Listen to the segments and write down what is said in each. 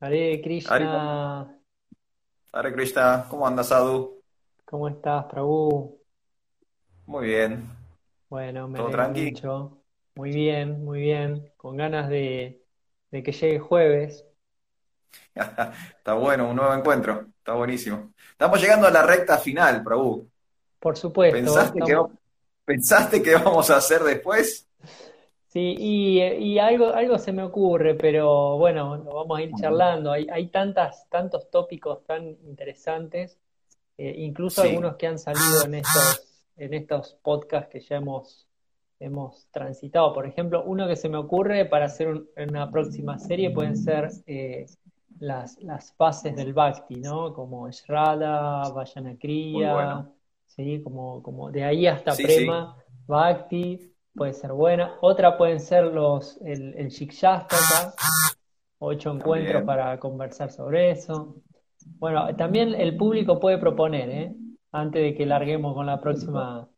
Hare Krishna, Hare Krishna, ¿cómo andas, Sadhu? ¿cómo estás, Prabhu? Muy bien, Bueno, me ¿todo tranqui? mucho. Muy bien, muy bien. Con ganas de, de que llegue jueves. Está bueno, un nuevo encuentro, está buenísimo. Estamos llegando a la recta final, Prabhu. Por supuesto, ¿Pensaste que, estamos. pensaste que vamos a hacer después? Sí, y, y algo, algo se me ocurre, pero bueno, lo vamos a ir charlando. Hay, hay tantas, tantos tópicos tan interesantes, eh, incluso Sí, algunos que han salido en estos, en estos podcasts que ya hemos, hemos transitado. Por ejemplo, uno que se me ocurre para hacer un- una próxima serie pueden ser eh, las, las fases del Bhakti, ¿no? Como Shraddha, muy bueno. ¿sí? Como, como de ahí hasta sí, Prema, Bhakti, puede ser buena. Otra pueden ser los, el, el ocho encuentros también. para conversar sobre eso. Bueno, también el público puede proponer, ¿eh? Antes de que larguemos con la próxima.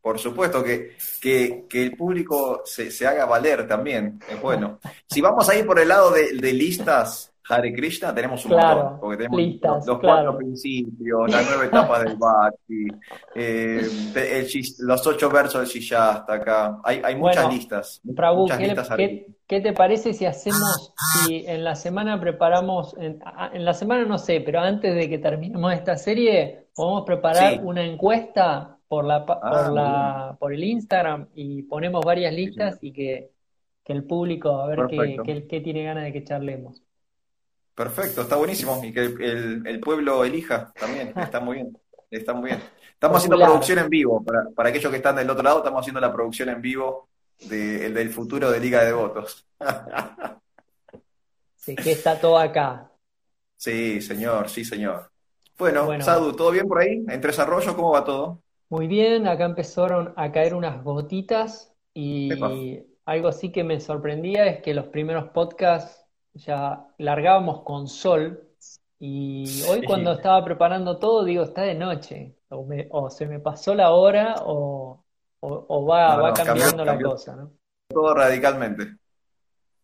Por supuesto que, que, que el público se, se haga valer también, es bueno. Si vamos a ir por el lado de, de listas Hare Krishna, tenemos un montón, Claro, porque tenemos los, listas, los cuatro principios, las nueve etapas del Bhakti, eh, el los ocho versos del Shishastaka, hay, hay muchas Bueno, listas, Prabhu, muchas ¿qué, listas qué, qué te parece si hacemos, si en la semana preparamos, en, a- en la semana no sé, pero antes de que terminemos esta serie, podemos preparar Sí, una encuesta por la, por ah, la, por el Instagram y ponemos varias sí, listas y que, que el público a ver qué, Perfecto. qué, qué tiene ganas de que charlemos. Perfecto, está buenísimo. Y que el, pueblo elija también, está muy bien, está muy bien. Estamos haciendo Popular. producción en vivo, para, para aquellos que están del otro lado, estamos haciendo la producción en vivo de- el del futuro de Liga de Votos. Así que está todo acá. Sí, señor, sí, señor. Bueno, Bueno, Sadu, ¿todo bien por ahí? ¿En Tres Arroyos cómo va todo? muy bien, acá empezaron a caer unas gotitas Epa. y algo sí que me sorprendía es que los primeros podcasts ya largábamos con sol y hoy cuando estaba preparando todo digo, está de noche o, me- o se me pasó la hora o, o- o va, no, va no, cambió, cambiando la cambió cosa, ¿no? todo radicalmente.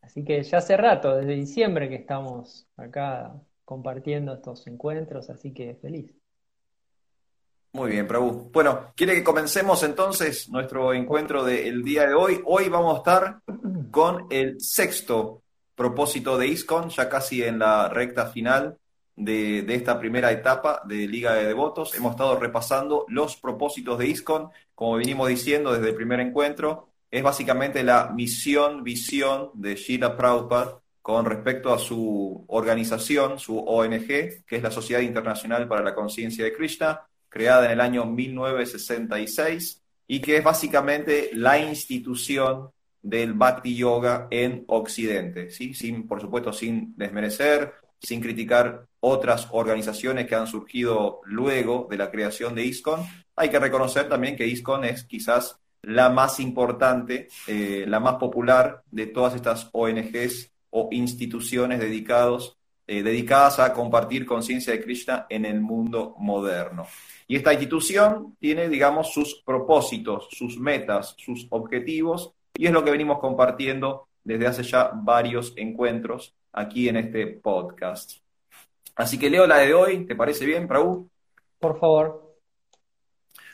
Así que ya hace rato, desde diciembre que estamos acá compartiendo estos encuentros, así que feliz. Muy bien, Prabhu. Bueno, ¿quiere que comencemos entonces nuestro encuentro del día de hoy? Hoy vamos a estar con el sexto propósito de ISKCON, ya casi en la recta final de, de esta primera etapa de Liga de Devotos. Hemos estado repasando los propósitos de ISKCON, como venimos diciendo desde el primer encuentro, es básicamente la misión, visión de Srila Prabhupada con respecto a su organización, su ONG, que es la Sociedad Internacional para la Conciencia de Krishna, creada en el año 1966 y que es básicamente la institución del Bhakti Yoga en Occidente, ¿sí? Sin, por supuesto, sin desmerecer, sin criticar otras organizaciones que han surgido luego de la creación de ISKCON. Hay que reconocer también que ISKCON es quizás la más importante, eh, la más popular de todas estas ONGs o instituciones dedicados, eh, dedicadas a compartir conciencia de Krishna en el mundo moderno. Y esta institución tiene, digamos, sus propósitos, sus metas, sus objetivos, y es lo que venimos compartiendo desde hace ya varios encuentros aquí en este podcast. Así que leo la de hoy, ¿te parece bien, Prabhu? Por favor.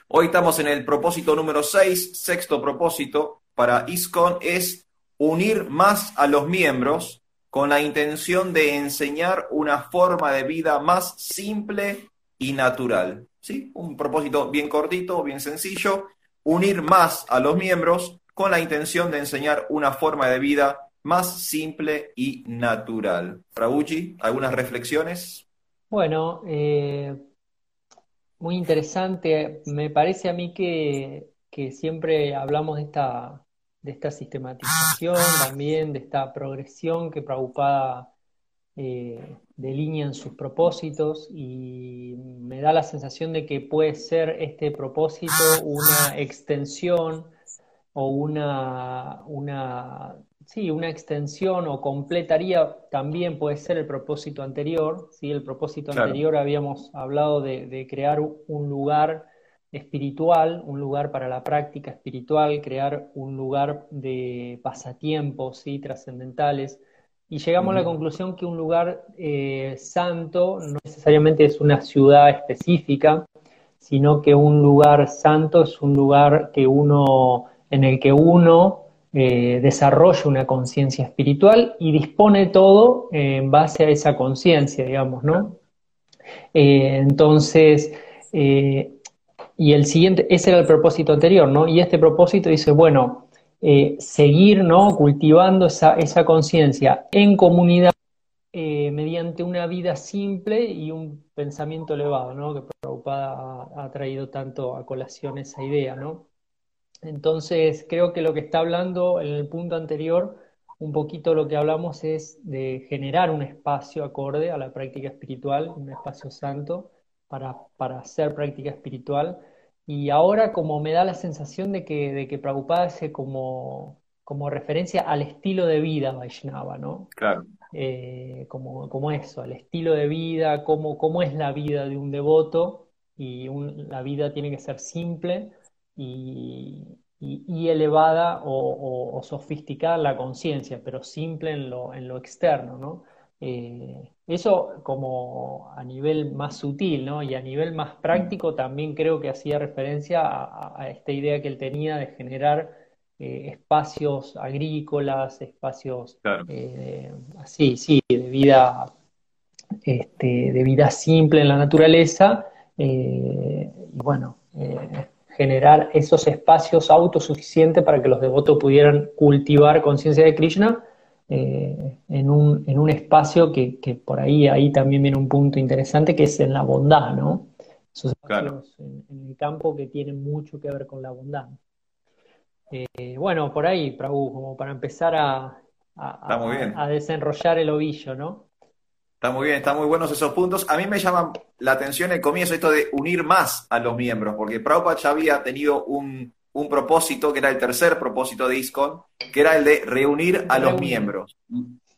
Hoy estamos en el propósito número 6, sexto propósito para ISKCON es unir más a los miembros con la intención de enseñar una forma de vida más simple y natural. ¿Sí? Un propósito bien cortito, bien sencillo, unir más a los miembros con la intención de enseñar una forma de vida más simple y natural. Prabhuji, ¿algunas reflexiones? Bueno, eh, muy interesante. Me parece a mí que, que siempre hablamos de esta, de esta sistematización también, de esta progresión que Prabhupada eh, delinea en sus propósitos y me da la sensación de que puede ser este propósito una extensión o una, una, sí, una extensión o completaría también puede ser el propósito anterior, ¿sí? El propósito Claro. anterior habíamos hablado de, de crear un lugar espiritual, un lugar para la práctica espiritual, crear un lugar de pasatiempos ¿sí? trascendentales. Y llegamos a la conclusión que un lugar eh, santo no necesariamente es una ciudad específica, sino que un lugar santo es un lugar que uno, en el que uno eh, desarrolla una conciencia espiritual y dispone todo en base a esa conciencia, digamos, ¿no? Eh, entonces, y el siguiente, ese era el propósito anterior, ¿no? Y este propósito dice, bueno, eh, seguir, ¿no? Cultivando esa, esa conciencia en comunidad eh, mediante una vida simple y un pensamiento elevado, ¿no? Que Prabhupada ha, traído tanto a colación esa idea, ¿no? Entonces, creo que lo que está hablando en el punto anterior, un poquito lo que hablamos es de generar un espacio acorde a la práctica espiritual, un espacio santo, para, para hacer práctica espiritual. Y ahora como me da la sensación de que, de que Prabhupada hace como, como referencia al estilo de vida Vaishnava, ¿no? Claro. Eh, como, como eso, al estilo de vida, cómo, cómo es la vida de un devoto, y la vida tiene que ser simple y, y, elevada o, o, sofisticada la conciencia, pero simple en lo, en lo externo, ¿no? Eh, eso como a nivel más sutil, ¿no? Y a nivel más práctico también creo que hacía referencia a, esta idea que él tenía de generar eh, espacios agrícolas, espacios eh, así, sí, de vida, este, de vida simple en la naturaleza, y bueno, generar esos espacios autosuficientes para que los devotos pudieran cultivar conciencia de Krishna eh, en, un, en, un, espacio que, que, por ahí, ahí también viene un punto interesante, que es en la bondad, ¿no? Esos espacios en, el campo que tienen mucho que ver con la bondad. Eh, bueno, por ahí, Prabhu, como para empezar a, a, a, desenrollar el ovillo, ¿no? Está muy bien, están muy buenos esos puntos. A mí me llama la atención el comienzo esto de unir más a los miembros, porque Prabhupada ya había tenido un, un propósito, que era el tercer propósito de ISCON, que era el de reunir a los miembros.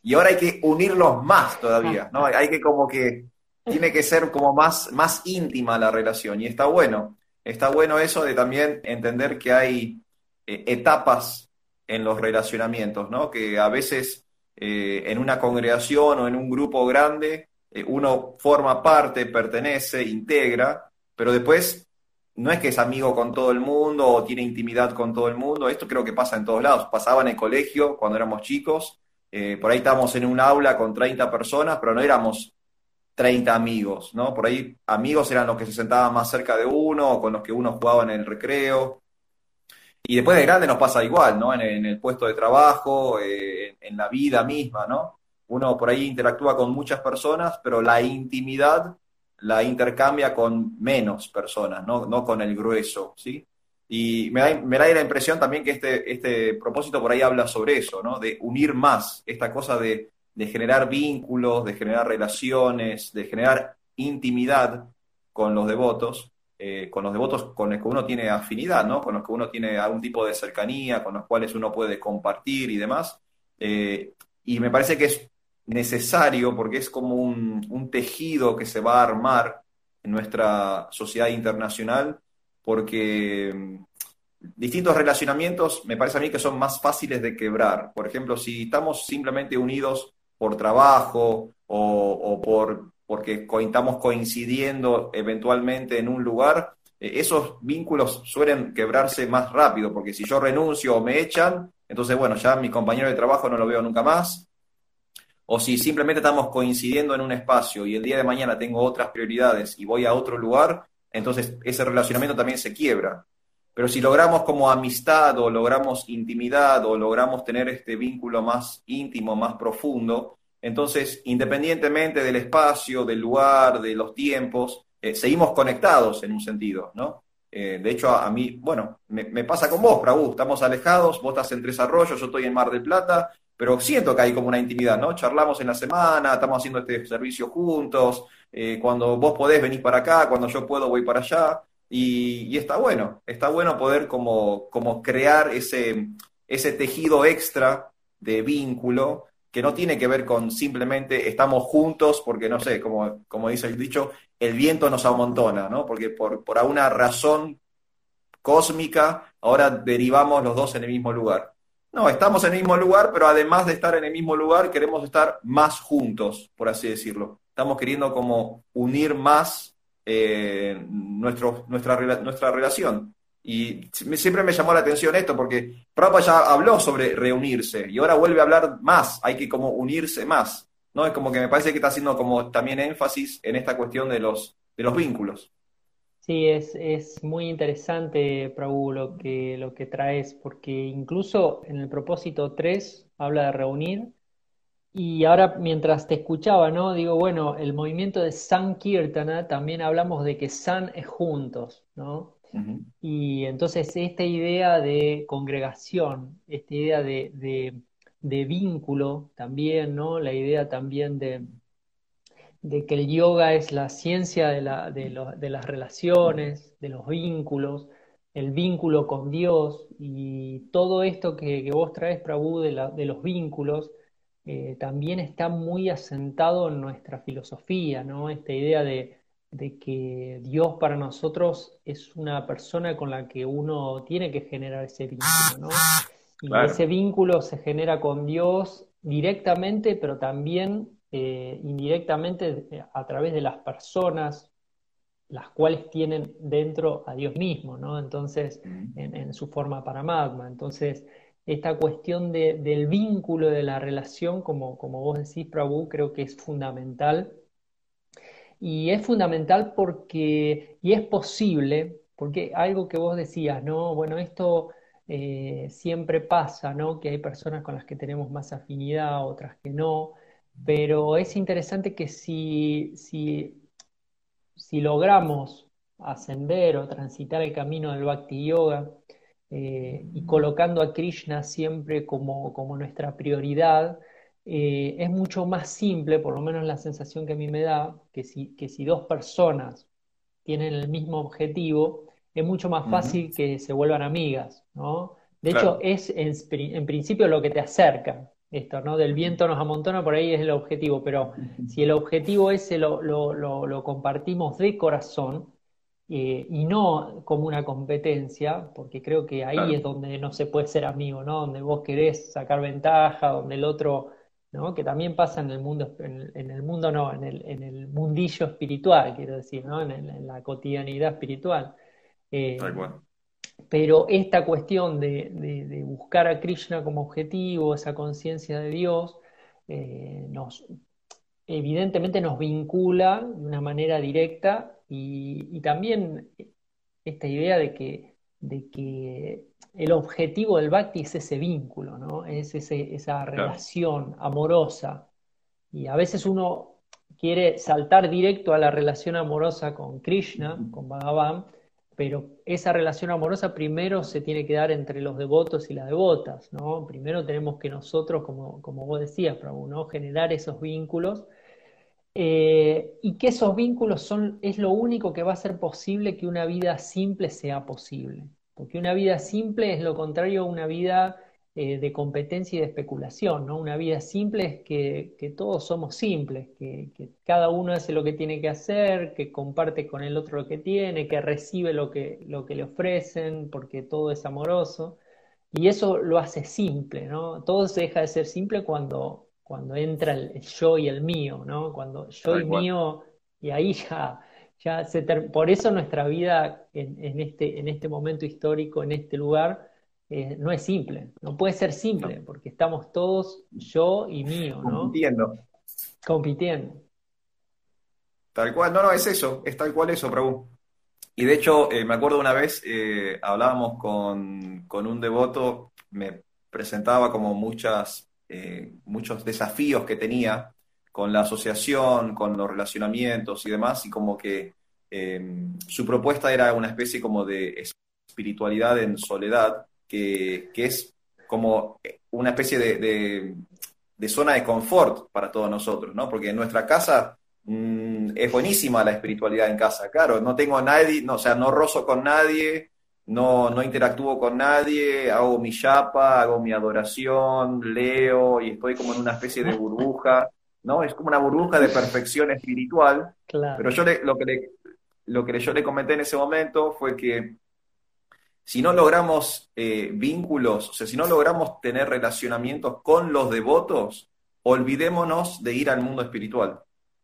Y ahora hay que unirlos más todavía, ¿no? Hay que como que, tiene que ser como más, más íntima la relación. Y está bueno, está bueno eso de también entender que hay eh, etapas en los relacionamientos, ¿no? Que a veces eh, en una congregación o en un grupo grande eh, uno forma parte, pertenece, integra, pero después no es que es amigo con todo el mundo o tiene intimidad con todo el mundo, esto creo que pasa en todos lados. Pasaba en el colegio cuando éramos chicos, eh, por ahí estábamos en un aula con 30 personas, pero no éramos 30 amigos, ¿no? Por ahí amigos eran los que se sentaban más cerca de uno o con los que uno jugaba en el recreo. Y después de grande nos pasa igual, ¿no? En, el puesto de trabajo, eh, en la vida misma, ¿no? Uno por ahí interactúa con muchas personas, pero la intimidad la intercambia con menos personas, no, no con el grueso, ¿sí? Y me da, me da, la impresión también que este, este propósito por ahí habla sobre eso, ¿no? De unir más, esta cosa de, de generar vínculos, de generar relaciones, de generar intimidad con los devotos, eh, con los devotos con los que uno tiene afinidad, ¿no? Con los que uno tiene algún tipo de cercanía, con los cuales uno puede compartir y demás. Eh, y me parece que es necesario porque es como un, tejido que se va a armar en nuestra sociedad internacional porque mm, distintos relacionamientos me parece a mí que son más fáciles de quebrar. Por ejemplo, si estamos simplemente unidos por trabajo o, por porque estamos coincidiendo eventualmente en un lugar, eh, esos vínculos suelen quebrarse más rápido, porque si yo renuncio o me echan, entonces, bueno, ya mi compañero de trabajo no lo veo nunca más, o si simplemente estamos coincidiendo en un espacio y el día de mañana tengo otras prioridades y voy a otro lugar, entonces ese relacionamiento también se quiebra. Pero si logramos como amistad o logramos intimidad o logramos tener este vínculo más íntimo, más profundo, entonces independientemente del espacio, del lugar, de los tiempos, eh, seguimos conectados en un sentido, ¿no? Eh, de hecho, a, mí, bueno, me, pasa con vos, Prabhu, estamos alejados, vos estás en Tres Arroyos, yo estoy en Mar del Plata, pero siento que hay como una intimidad, ¿no? Charlamos en la semana, estamos haciendo este servicio juntos, eh, cuando vos podés venir para acá, cuando yo puedo voy para allá, y, está bueno, está bueno poder como, como crear ese, ese tejido extra de vínculo que no tiene que ver con simplemente estamos juntos porque, no sé, como, como dice el dicho, el viento nos amontona, ¿no? Porque por, por alguna razón cósmica, ahora derivamos los dos en el mismo lugar. No, estamos en el mismo lugar, pero además de estar en el mismo lugar, queremos estar más juntos, por así decirlo. Estamos queriendo como unir más eh, nuestro, nuestra, nuestra relación. Y siempre me llamó la atención esto, porque Prabhupada ya habló sobre reunirse y ahora vuelve a hablar más, hay que como unirse más. ¿no? Es como que me parece que está haciendo como también énfasis en esta cuestión de los, de los vínculos. Sí, es, es muy interesante, Prabhu, lo que, lo que traes, porque incluso en el propósito 3 habla de reunir. Y ahora, mientras te escuchaba, ¿no? Digo, bueno, el movimiento de Sankirtana también hablamos de que San es juntos, ¿no? Y entonces esta idea de congregación, esta idea de, de vínculo también, ¿no? La idea también de, de que el yoga es la ciencia de, la, de, de, las relaciones, de los vínculos, el vínculo con Dios y todo esto que, vos traes, Prabhu, de los vínculos, eh, también está muy asentado en nuestra filosofía, ¿no? Esta idea de, de que Dios para nosotros es una persona con la que uno tiene que generar ese vínculo, ¿no? Y ese vínculo se genera con Dios directamente, pero también eh, indirectamente eh, a través de las personas, las cuales tienen dentro a Dios mismo, ¿no? Entonces, en, su forma paramatma. Entonces, esta cuestión del vínculo, de la relación, como, como vos decís, Prabhu, creo que es fundamental. Y es fundamental porque, y es posible, porque algo que vos decías, ¿no? Bueno, esto eh, siempre pasa, ¿no? Que hay personas con las que tenemos más afinidad, otras que no. Pero es interesante que si, si, logramos ascender o transitar el camino del Bhakti Yoga eh, y colocando a Krishna siempre como, nuestra prioridad, eh, es mucho más simple, por lo menos la sensación que a mí me da, que si, que si dos personas tienen el mismo objetivo, es mucho más fácil que se vuelvan amigas, ¿no? De hecho, es en, en, principio lo que te acerca esto, ¿no? Del viento nos amontona, por ahí es el objetivo, pero si el objetivo ese lo, lo, compartimos de corazón eh, y no como una competencia, porque creo que ahí es donde no se puede ser amigo, ¿no? Donde vos querés sacar ventaja, donde el otro, ¿no? Que también pasa en el mundo, en el, mundo no, en el, en el mundillo espiritual, quiero decir, ¿no? En, la cotidianidad espiritual. Eh, pero esta cuestión de, buscar a Krishna como objetivo, esa conciencia de Dios, eh, nos, evidentemente nos vincula de una manera directa y, también esta idea de que, de que, el objetivo del bhakti es ese vínculo, ¿no? es esa relación amorosa. Y a veces uno quiere saltar directo a la relación amorosa con Krishna, con Bhagavan, pero esa relación amorosa primero se tiene que dar entre los devotos y las devotas, ¿no? Primero tenemos que nosotros, como, como vos decías, Prabhu, ¿no? generar esos vínculos eh, y que esos vínculos son, es lo único que va a hacer posible que una vida simple sea posible, porque una vida simple es lo contrario a una vida eh, de competencia y de especulación, ¿no? Una vida simple es que, todos somos simples, que, cada uno hace lo que tiene que hacer, que comparte con el otro lo que tiene, que recibe lo que, lo que le ofrecen, porque todo es amoroso. Y eso lo hace simple, ¿no? Todo se deja de ser simple cuando, cuando entra el, yo y el mío, ¿no? Cuando yo y mío, y ahí ya, ya se por eso nuestra vida en, este, en este momento histórico, en este lugar, eh, no es simple, no puede ser simple, porque estamos todos yo y mío, ¿no? Compitiendo. Compitiendo. Tal cual, no, no, es eso, es tal cual eso, Prabhu. Y de hecho, eh, me acuerdo una vez, eh, hablábamos con, un devoto, me presentaba como muchas, muchos desafíos que tenía con la asociación, con los relacionamientos y demás, y como que su propuesta era una especie como de espiritualidad en soledad, que, es como una especie de, zona de confort para todos nosotros, ¿no? Porque en nuestra casa mm, es buenísima la espiritualidad en casa, claro, no tengo a nadie, no, o sea, no rozo con nadie, no, no interactúo con nadie, hago mi chapa, hago mi adoración, leo y estoy como en una especie de burbuja, ¿no? Es como una burbuja de perfección espiritual. Pero yo lo, que le, lo que yo le comenté en ese momento fue que si no logramos eh, vínculos, o sea, si no logramos tener relacionamientos con los devotos, olvidémonos de ir al mundo espiritual.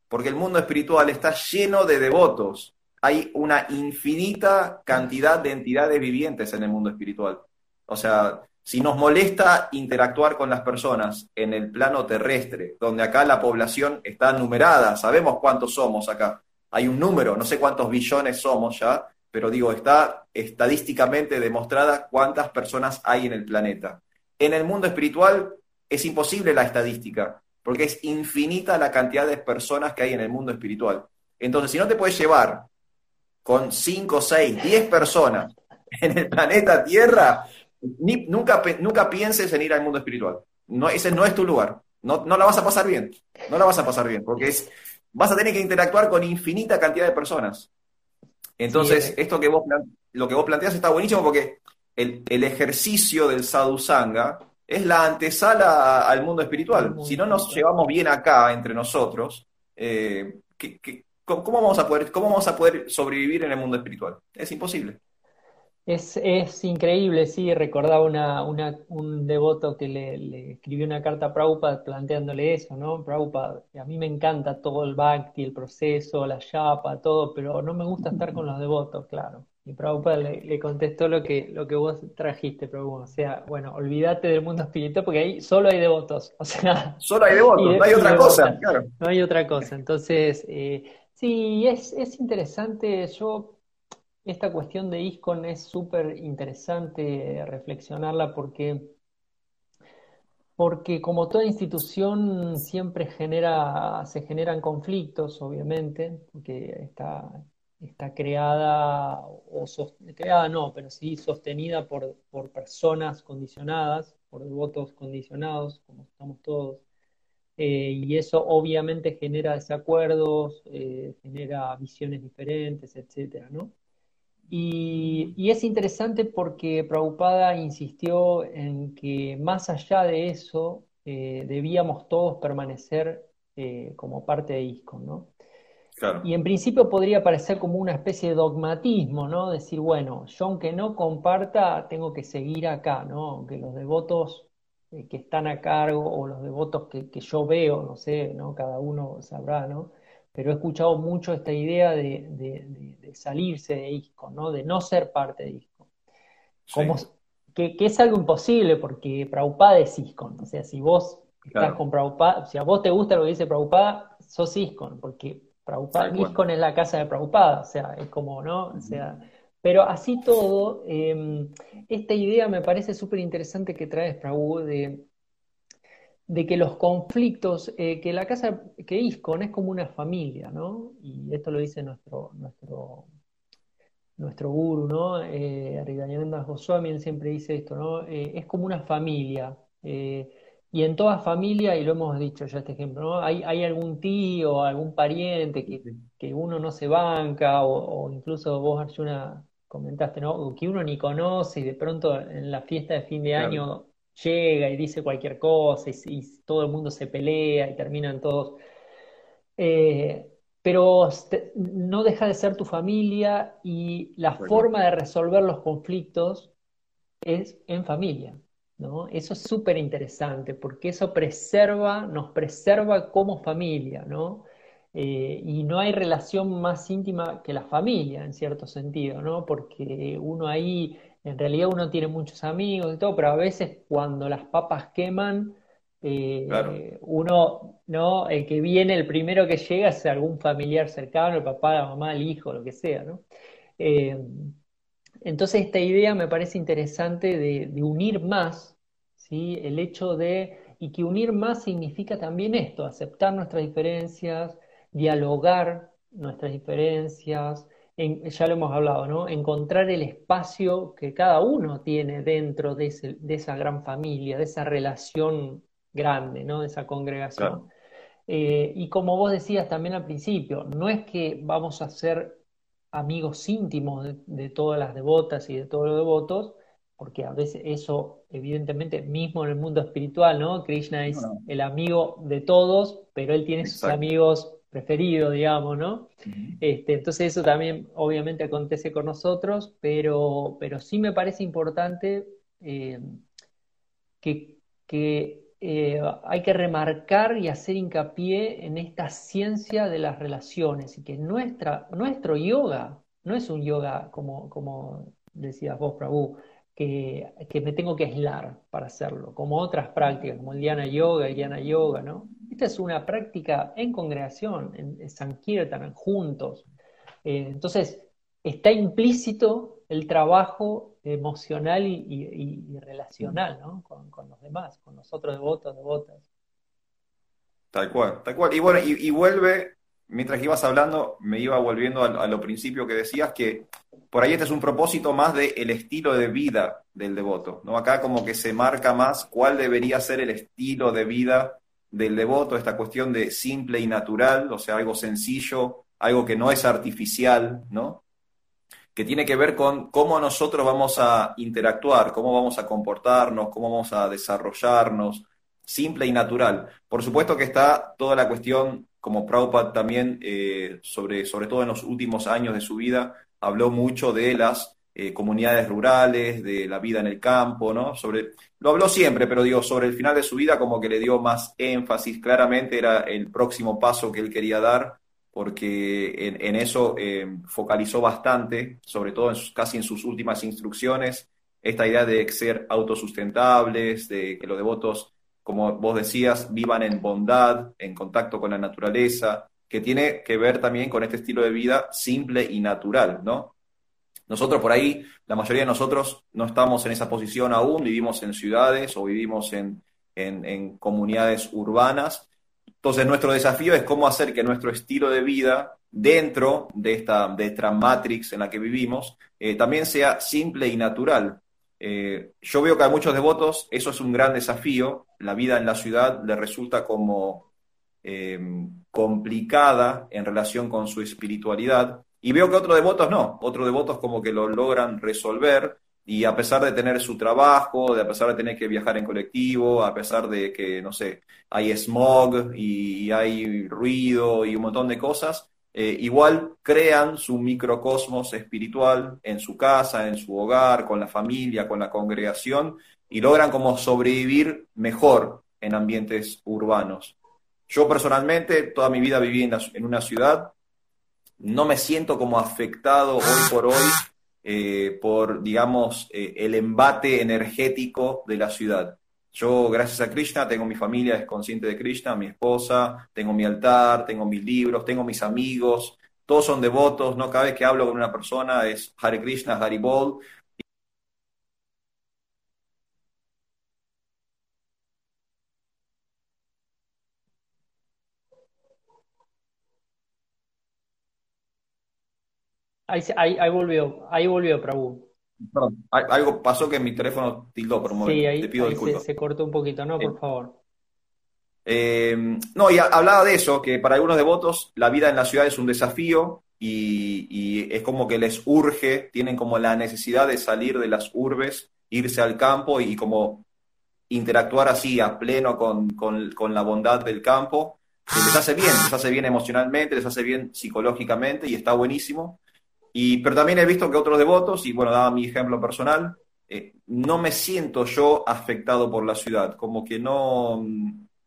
Porque el mundo espiritual está lleno de devotos. Hay una infinita cantidad de entidades vivientes en el mundo espiritual. O sea, si nos molesta interactuar con las personas en el plano terrestre, donde acá la población está numerada, sabemos cuántos somos acá, hay un número, no sé cuántos billones somos ya, pero digo, está estadísticamente demostrada cuántas personas hay en el planeta. En el mundo espiritual es imposible la estadística, porque es infinita la cantidad de personas que hay en el mundo espiritual. Entonces, si no te puedes llevar con 5, 6, 10 personas en el planeta Tierra, nunca, nunca pienses en ir al mundo espiritual. No, ese no es tu lugar. No, no la vas a pasar bien. No la vas a pasar bien, porque es, vas a tener que interactuar con infinita cantidad de personas. Entonces, eh. esto que vos, lo que vos planteas está buenísimo porque el, ejercicio del sadhusanga es la antesala al mundo espiritual. Si no nos llevamos bien acá entre nosotros, eh, cómo, vamos a poder, ¿cómo vamos a poder sobrevivir en el mundo espiritual? Es imposible. Es, es increíble, sí, recordaba una, una, un devoto que le, le, escribió una carta a Prabhupada planteándole eso, ¿no? Prabhupada, a mí me encanta todo el bhakti, el proceso, la yapa, todo, pero no me gusta estar con los devotos, claro. Y Prabhupada le, le contestó lo que, lo que vos trajiste, Prabhupada. O sea, bueno, olvídate del mundo espiritual porque ahí solo hay devotos. O sea, solo hay devotos, no hay otra cosa, claro. No hay otra cosa. Entonces, eh, sí, es, es interesante. Yo esta cuestión de ISCON es súper interesante reflexionarla porque, porque como toda institución siempre genera, se generan conflictos, obviamente, porque está, está creada, o creada no, pero sí sostenida por, por personas condicionadas, por votos condicionados, como estamos todos. Eh, y eso obviamente genera desacuerdos, eh, genera visiones diferentes, etcétera, ¿no? Y, es interesante porque Prabhupada insistió en que más allá de eso, eh, debíamos todos permanecer como parte de ISKCON, ¿no? Y en principio podría parecer como una especie de dogmatismo, ¿no? Decir, bueno, yo aunque no comparta, tengo que seguir acá, ¿no? Aunque los devotos eh, que están a cargo o los devotos que, que, yo veo, no sé, ¿no? Cada uno sabrá, ¿no? pero he escuchado mucho esta idea de, salirse de ISCO, ¿no? de no ser parte de ISCO. Como, que, es algo imposible porque Prabhupada es ISCON. O sea, si vos estás con Prabhupada, si a vos te gusta lo que dice Prabhupada, sos ISCON, porque Prabhupada, ISCON es la casa de Prabhupada, o sea, es como, ¿no? O sea, pero así todo, em, esta idea me parece súper interesante que traes, Prabhu, de de que los conflictos, eh, que la casa, que ISCON es como una familia, ¿no? Y esto lo dice nuestro, nuestro, nuestro guru, ¿no? Eh, Goswami, él siempre dice esto, ¿no? Eh, es como una familia. Eh, y en toda familia, y lo hemos dicho ya este ejemplo, ¿no? Hay, hay algún tío, algún pariente que, que uno no se banca, o, incluso vos, Arjuna, comentaste, ¿no? Que uno ni conoce y de pronto en la fiesta de fin de año llega y dice cualquier cosa y, todo el mundo se pelea y terminan todos. Eh, pero no deja de ser tu familia y la forma de resolver los conflictos es en familia. ¿no? Eso es súper interesante porque eso preserva, nos preserva como familia, ¿no? Eh, y no hay relación más íntima que la familia, en cierto sentido, ¿no? Porque uno ahí en realidad uno tiene muchos amigos y todo, pero a veces cuando las papas queman, eh, uno, ¿no? El que viene, el primero que llega es algún familiar cercano, el papá, la mamá, el hijo, lo que sea, ¿no? Eh, entonces esta idea me parece interesante de, unir más, ¿sí? El hecho de, y que unir más significa también esto, aceptar nuestras diferencias, dialogar nuestras diferencias, ya lo hemos hablado, ¿no? Encontrar el espacio que cada uno tiene dentro de, esa gran familia, de esa relación grande, ¿no? De esa congregación. Eh, y como vos decías también al principio, no es que vamos a ser amigos íntimos de, todas las devotas y de todos los devotos, porque a veces eso, evidentemente, mismo en el mundo espiritual, ¿no? Krishna es el amigo de todos, pero él tiene sus amigos preferido, digamos, ¿no? Este, entonces eso también obviamente acontece con nosotros, pero, pero sí me parece importante eh, que, eh, hay que remarcar y hacer hincapié en esta ciencia de las relaciones y que nuestra, nuestro yoga no es un yoga como, como decías vos, Prabhu, que, me tengo que aislar para hacerlo, como otras prácticas, como el Dhyana Yoga, el Dhyana Yoga, ¿no? Esta es una práctica en congregación, en, Sankirtan, juntos. Eh, entonces, está implícito el trabajo emocional y, relacional, ¿no? Con, los demás, con los otros devotos, devotas. Tal cual, tal cual. Y bueno, y, vuelve, mientras ibas hablando, me iba volviendo a, a, lo principio que decías, que por ahí este es un propósito más del estilo de vida del devoto, ¿no? Acá como que se marca más cuál debería ser el estilo de vida del devoto, esta cuestión de simple y natural, o sea, algo sencillo, algo que no es artificial, ¿no? Que tiene que ver con cómo nosotros vamos a interactuar, cómo vamos a comportarnos, cómo vamos a desarrollarnos, simple y natural. Por supuesto que está toda la cuestión, como Prabhupada también, eh, sobre, sobre todo en los últimos años de su vida, habló mucho de las eh, comunidades rurales, de la vida en el campo, ¿no? Sobre, lo habló siempre, pero digo, sobre el final de su vida como que le dio más énfasis, claramente era el próximo paso que él quería dar, porque en, eso eh, focalizó bastante, sobre todo casi en sus últimas instrucciones, esta idea de ser autosustentables, de que los devotos, como vos decías, vivan en bondad, en contacto con la naturaleza, que tiene que ver también con este estilo de vida simple y natural, ¿no? Nosotros por ahí, la mayoría de nosotros no estamos en esa posición aún, vivimos en ciudades o vivimos en, comunidades urbanas. Entonces nuestro desafío es cómo hacer que nuestro estilo de vida dentro de esta, de esta matrix en la que vivimos eh, también sea simple y natural. Eh, yo veo que a muchos devotos eso es un gran desafío. La vida en la ciudad le resulta como eh, complicada en relación con su espiritualidad. Y veo que otros devotos no, otros devotos como que lo logran resolver y a pesar de tener su trabajo, de a pesar de tener que viajar en colectivo, a pesar de que, no sé, hay smog y hay ruido y un montón de cosas, eh, igual crean su microcosmos espiritual en su casa, en su hogar, con la familia, con la congregación y logran como sobrevivir mejor en ambientes urbanos. Yo personalmente toda mi vida viví en, una ciudad, no me siento como afectado hoy por hoy eh, por, digamos, eh, el embate energético de la ciudad. Yo, gracias a Krishna, tengo mi familia, es consciente de Krishna, mi esposa, tengo mi altar, tengo mis libros, tengo mis amigos, todos son devotos, ¿no? Cada vez que hablo con una persona es Hare Krishna, Hare Bol, Ahí, ahí, volvió, ahí volvió, Prabhu. Perdón, algo pasó que mi teléfono tildó por un momento. Sí, ahí, Te pido disculpas. Se, cortó un poquito, ¿no? Por favor. Eh, no, y hablaba de eso, que para algunos devotos la vida en la ciudad es un desafío y, es como que les urge, tienen como la necesidad de salir de las urbes, irse al campo y, como interactuar así a pleno con, con, la bondad del campo, que les hace bien, les hace bien emocionalmente, les hace bien psicológicamente y está buenísimo pero también he visto que otros devotos, y bueno, daba mi ejemplo personal, eh, no me siento yo afectado por la ciudad, como que no,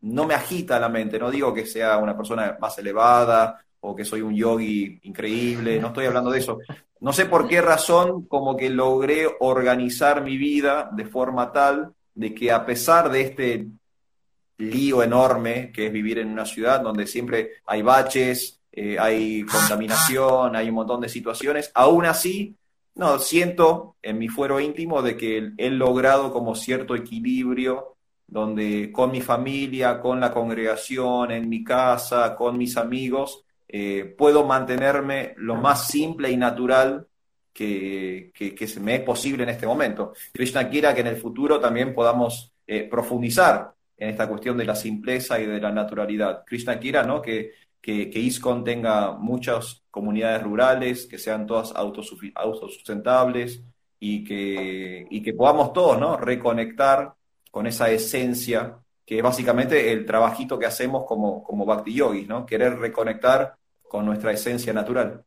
no me agita la mente, no digo que sea una persona más elevada o que soy un yogi increíble, no estoy hablando de eso. No sé por qué razón como que logré organizar mi vida de forma tal de que a pesar de este lío enorme que es vivir en una ciudad donde siempre hay baches, eh, hay contaminación, hay un montón de situaciones. Aún así, no, siento en mi fuero íntimo de que he logrado como cierto equilibrio donde con mi familia, con la congregación, en mi casa, con mis amigos, eh, puedo mantenerme lo más simple y natural que, se me es posible en este momento. Krishna quiera que en el futuro también podamos eh, profundizar en esta cuestión de la simpleza y de la naturalidad. Krishna quiera, ¿no? Que que, que ISCON tenga muchas comunidades rurales, que sean todas autosustentables y que, y que podamos todos ¿no? reconectar con esa esencia que es básicamente el trabajito que hacemos como, como Bhakti Yogis, ¿no? Querer reconectar con nuestra esencia natural.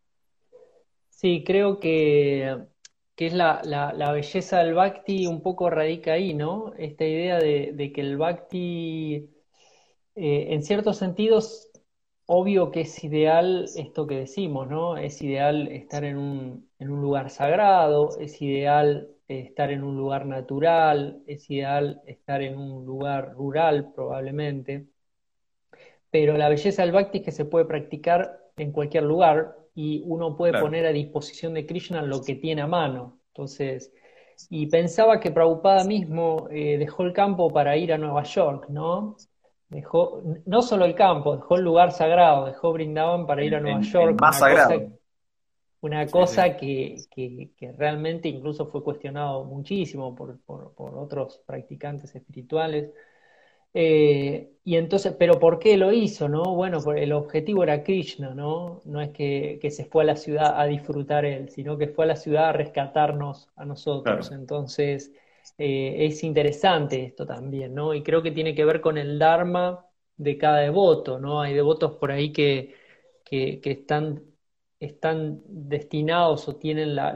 Sí, creo que, es la, belleza del Bhakti un poco radica ahí, ¿no? Esta idea de, que el Bhakti, eh, en ciertos sentidos, obvio que es ideal esto que decimos, ¿no? Es ideal estar en un, en un lugar sagrado, es ideal estar en un lugar natural, es ideal estar en un lugar rural probablemente, pero la belleza del bhakti es que se puede practicar en cualquier lugar y uno puede poner a disposición de Krishna lo que tiene a mano. Entonces, y pensaba que Prabhupada mismo eh, dejó el campo para ir a Nueva York, ¿no? Dejó no solo el campo, dejó el lugar sagrado, dejó Brindavan para ir a Nueva York. más sagrado. una cosa que, realmente incluso fue cuestionado muchísimo por, por otros practicantes espirituales. Eh, y entonces, pero ¿por qué lo hizo? No? Bueno, el objetivo era Krishna, ¿no? No es que, se fue a la ciudad a disfrutar él, sino que fue a la ciudad a rescatarnos a nosotros. Entonces, eh, es interesante esto también, ¿no? Y creo que tiene que ver con el Dharma de cada devoto, ¿no? Hay devotos por ahí que, que, están, están destinados o tienen la,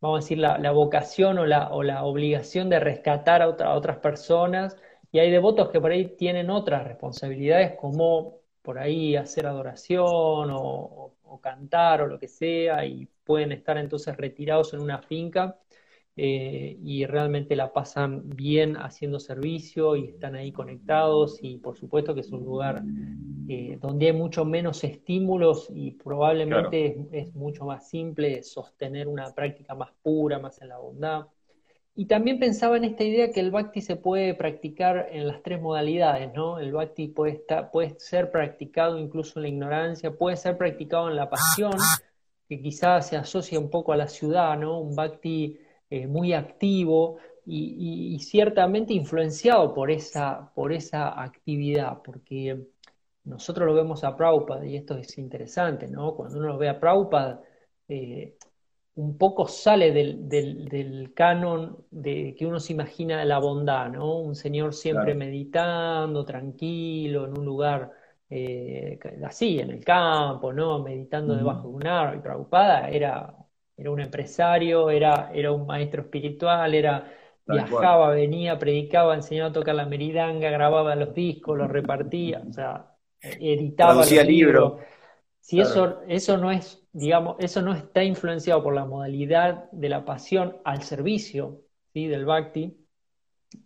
vamos a decir, la, vocación o la, o la, obligación de rescatar a, otras personas. Y hay devotos que por ahí tienen otras responsabilidades, como por ahí hacer adoración o, cantar o lo que sea, y pueden estar entonces retirados en una finca eh, y realmente la pasan bien haciendo servicio y están ahí conectados y por supuesto que es un lugar eh, donde hay mucho menos estímulos y probablemente es, mucho más simple sostener una práctica más pura, más en la bondad. Y también pensaba en esta idea que el bhakti se puede practicar en las tres modalidades, ¿no? El bhakti puede, estar, puede ser practicado incluso en la ignorancia, puede ser practicado en la pasión, que quizás se asocia un poco a la ciudad, ¿no? Un bhakti eh, muy activo y, ciertamente influenciado por esa, por esa actividad, porque nosotros lo vemos a Prabhupada y esto es interesante, ¿no? Cuando uno lo ve a Prabhupada, eh, un poco sale del, canon de que uno se imagina de la bondad, ¿no? Un señor siempre meditando, tranquilo, en un lugar eh, así, en el campo, ¿no? Meditando debajo de un árbol. Y Prabhupada era era un empresario, era, era un maestro espiritual, era, viajaba, venía, predicaba, enseñaba a tocar la meridanga, grababa los discos, los repartía, o sea, editaba los libros. Si eso, eso no es, digamos, eso no está influenciado por la modalidad de la pasión al servicio ¿sí? del bhakti,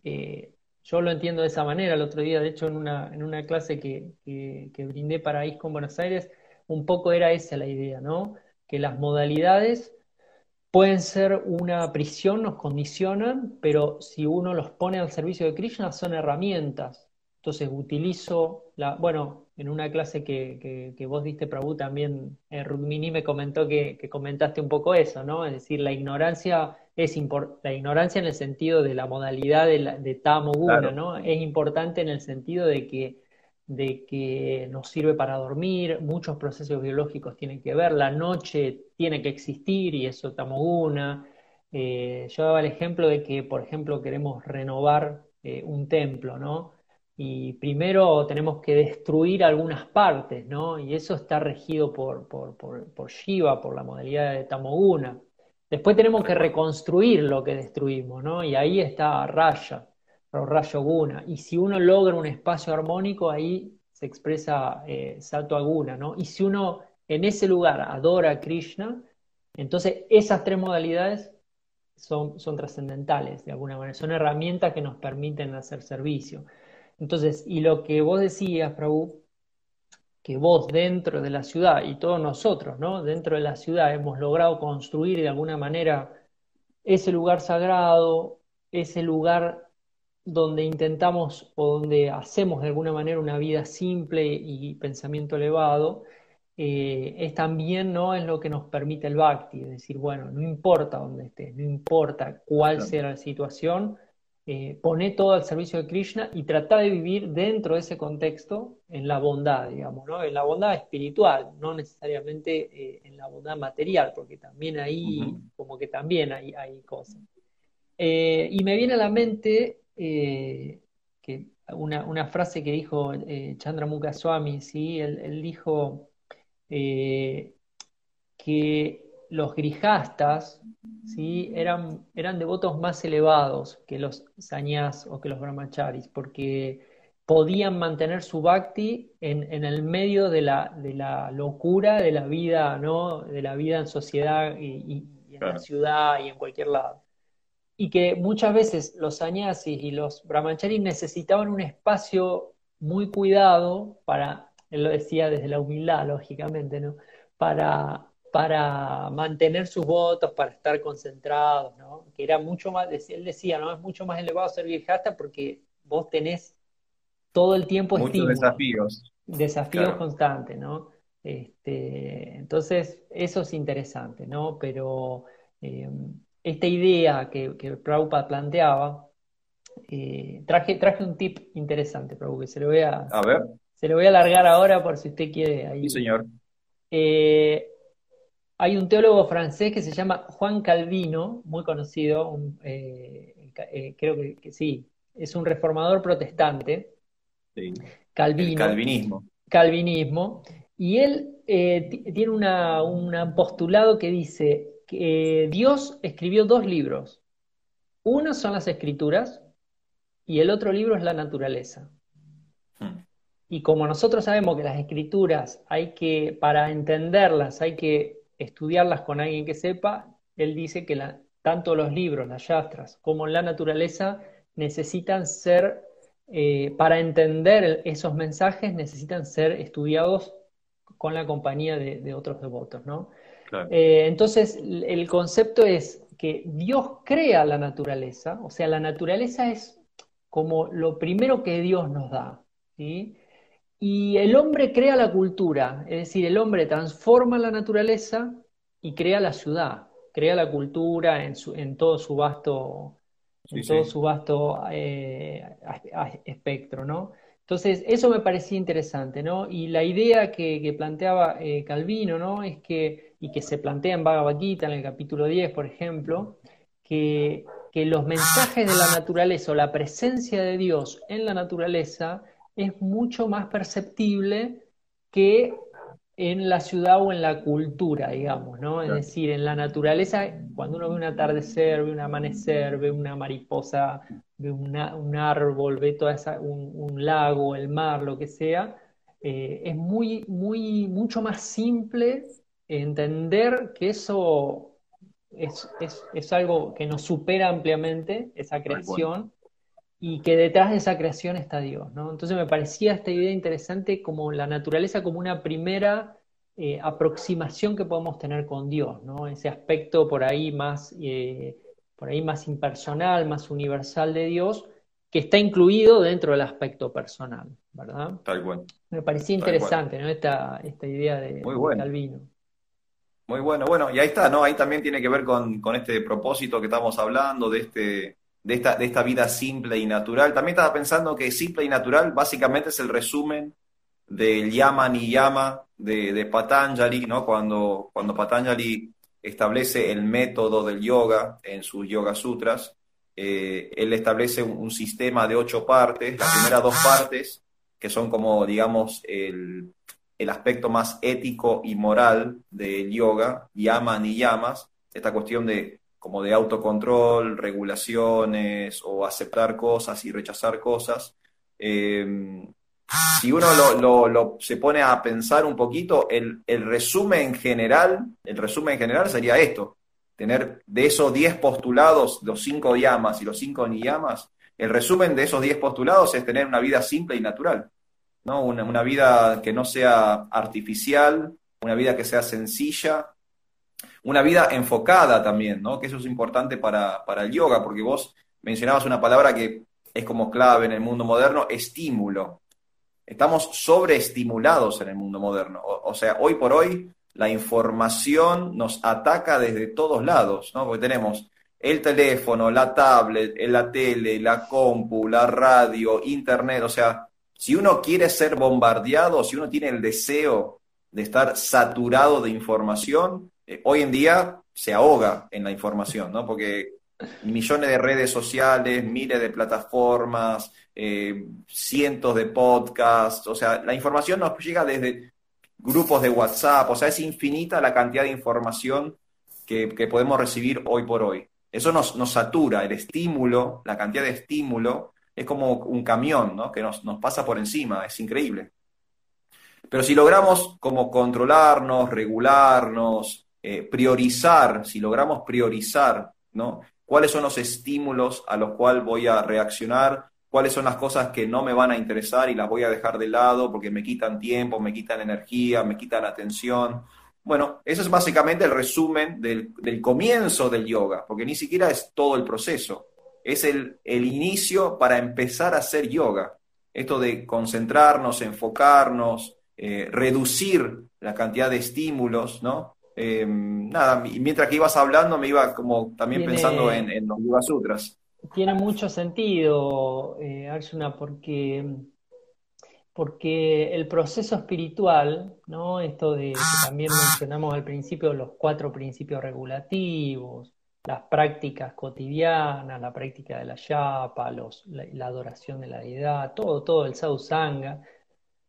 eh, yo lo entiendo de esa manera. El otro día, de hecho, en una, en una clase que, que, que brindé para ISCO en Buenos Aires, un poco era esa la idea, ¿no? Que las modalidades pueden ser una prisión, nos condicionan, pero si uno los pone al servicio de Krishna son herramientas. Entonces utilizo, la, bueno, en una clase que, que, vos diste, Prabhu, también eh, Rudmini me comentó que, comentaste un poco eso, ¿no? Es decir, la ignorancia es la ignorancia en el sentido de la modalidad de, la, de Tamo Guna, ¿no? Es importante en el sentido de que de que nos sirve para dormir, muchos procesos biológicos tienen que ver, la noche tiene que existir y eso tamoguna. Eh, yo daba el ejemplo de que, por ejemplo, queremos renovar eh, un templo, ¿no? Y primero tenemos que destruir algunas partes, ¿no? Y eso está regido por, por, por, Shiva, por la modalidad de Tamoguna. Después tenemos que reconstruir lo que destruimos, ¿no? Y ahí está Raya rayo guna. Y si uno logra un espacio armónico, ahí se expresa eh, Sato Aguna, ¿no? Y si uno en ese lugar adora a Krishna, entonces esas tres modalidades son, son trascendentales de alguna manera, son herramientas que nos permiten hacer servicio. Entonces, y lo que vos decías, Prabhu, que vos dentro de la ciudad y todos nosotros, ¿no? Dentro de la ciudad hemos logrado construir de alguna manera ese lugar sagrado, ese lugar donde intentamos o donde hacemos de alguna manera una vida simple y pensamiento elevado, eh, es también no es lo que nos permite el bhakti, es decir, bueno, no importa dónde estés, no importa cuál sea la situación, eh, pone todo al servicio de Krishna y trata de vivir dentro de ese contexto en la bondad, digamos, ¿no? en la bondad espiritual, no necesariamente eh, en la bondad material, porque también ahí, como que también hay, hay cosas. y me viene a la mente eh, que una, frase que dijo eh, Chandra Swami, ¿sí? Él, dijo que los grijastas ¿sí? eran, eran devotos más elevados que los sanyas o que los brahmacharis, porque podían mantener su bhakti en, el medio de la, de la, locura de la vida, ¿no? De la vida en sociedad y, en la ciudad y en cualquier lado. Y que muchas veces los sannyasis y los brahmacharis necesitaban un espacio muy cuidado para, él lo decía desde la humildad, lógicamente, ¿no? Para, para mantener sus votos, para estar concentrados, ¿no? Que era mucho más, él decía, ¿no? Es mucho más elevado ser virjasta porque vos tenés todo el tiempo Muchos desafíos. Desafíos constantes, ¿no? Este, entonces, eso es interesante, ¿no? Pero eh, esta idea que, que Prabhupada planteaba, eh, traje, traje un tip interesante, Prabhupada, que se lo voy a, a ver. Se lo voy a alargar ahora por si usted quiere. Ahí. Sí, señor. Eh, hay un teólogo francés que se llama Juan Calvino, muy conocido, creo que, que, sí, es un reformador protestante, Calvino. calvinismo. Calvinismo. Y él eh, tiene un postulado que dice que Dios escribió dos libros. Uno son las escrituras y el otro libro es la naturaleza. Hmm. Y como nosotros sabemos que las escrituras hay que, para entenderlas, hay que estudiarlas con alguien que sepa, él dice que tanto los libros, las yastras, como la naturaleza necesitan ser eh, para entender esos mensajes necesitan ser estudiados con la compañía de, otros devotos, ¿no? Eh, entonces, el concepto es que Dios crea la naturaleza, o sea, la naturaleza es como lo primero que Dios nos da, ¿sí? Y el hombre crea la cultura, es decir, el hombre transforma la naturaleza y crea la ciudad, crea la cultura en, en todo su vasto en todo su vasto eh, espectro, ¿no? Entonces, eso me parecía interesante, ¿no? Y la idea que, planteaba eh, Calvino, ¿no? Es que, y que se plantea en Bhagavad Gita, en el capítulo 10, por ejemplo, que, que los mensajes de la naturaleza o la presencia de Dios en la naturaleza es mucho más perceptible que en la ciudad o en la cultura, digamos, ¿no? Es decir, en la naturaleza, cuando uno ve un atardecer, ve un amanecer, ve una mariposa, ve un árbol, ve toda esa, un, lago, el mar, lo que sea, eh, es muy, muy, mucho más simple entender que eso es, es, algo que nos supera ampliamente, esa creación, y que detrás de esa creación está Dios, ¿no? Entonces me parecía esta idea interesante como la naturaleza como una primera eh, aproximación que podemos tener con Dios, ¿no? Ese aspecto por ahí más, eh, por ahí más impersonal, más universal de Dios, que está incluido dentro del aspecto personal, ¿verdad? Tal cual. Me parecía interesante, ¿no? Esta, esta idea de, Muy Calvino. Muy bueno, bueno, y ahí está, ¿no? Ahí también tiene que ver con, con este propósito que estamos hablando, de este de esta, de esta vida simple y natural. También estaba pensando que simple y natural básicamente es el resumen del yama ni yama de, de Patanjali, ¿no? Cuando, cuando Patanjali establece el método del yoga en sus Yoga Sutras, eh, él establece un, sistema de ocho partes, las primeras dos partes, que son como, digamos, el, el aspecto más ético y moral del yoga, yama ni yamas, esta cuestión de como de autocontrol, regulaciones o aceptar cosas y rechazar cosas. Eh, si uno lo, se pone a pensar un poquito, el, resumen general, el resumen general sería esto, tener de esos 10 postulados, los 5 llamas y los 5 niyamas, el resumen de esos 10 postulados es tener una vida simple y natural, ¿no? Una, vida que no sea artificial, una vida que sea sencilla, una vida enfocada también, ¿no? Que eso es importante para, el yoga, porque vos mencionabas una palabra que es como clave en el mundo moderno, estímulo. Estamos sobreestimulados en el mundo moderno. O, sea, hoy por hoy la información nos ataca desde todos lados, ¿no? Porque tenemos el teléfono, la tablet, la tele, la compu, la radio, internet. O sea, si uno quiere ser bombardeado, si uno tiene el deseo de estar saturado de información, eh, hoy en día se ahoga en la información, ¿no? Porque millones de redes sociales, miles de plataformas, eh, cientos de podcasts, o sea, la información nos llega desde grupos de WhatsApp, o sea, es infinita la cantidad de información que, podemos recibir hoy por hoy. Eso nos, nos, satura, el estímulo, la cantidad de estímulo, es como un camión, ¿no? Que nos, nos pasa por encima, es increíble. Pero si logramos como controlarnos, regularnos, eh, priorizar, si logramos priorizar, ¿no? ¿Cuáles son los estímulos a los cuales voy a reaccionar? ¿Cuáles son las cosas que no me van a interesar y las voy a dejar de lado porque me quitan tiempo, me quitan energía, me quitan atención? Bueno, eso es básicamente el resumen del, comienzo del yoga, porque ni siquiera es todo el proceso, es el, el inicio para empezar a hacer yoga. Esto de concentrarnos, enfocarnos, eh, reducir la cantidad de estímulos, ¿no? Eh, nada, mientras que ibas hablando me iba como también pensando en, los Yoga Sutras. Tiene mucho sentido, eh, Arjuna, porque, porque el proceso espiritual, ¿no? Esto de que también mencionamos al principio, los cuatro principios regulativos, las prácticas cotidianas, la práctica de la yapa, los, la, adoración de la deidad, todo, todo el sadhusanga,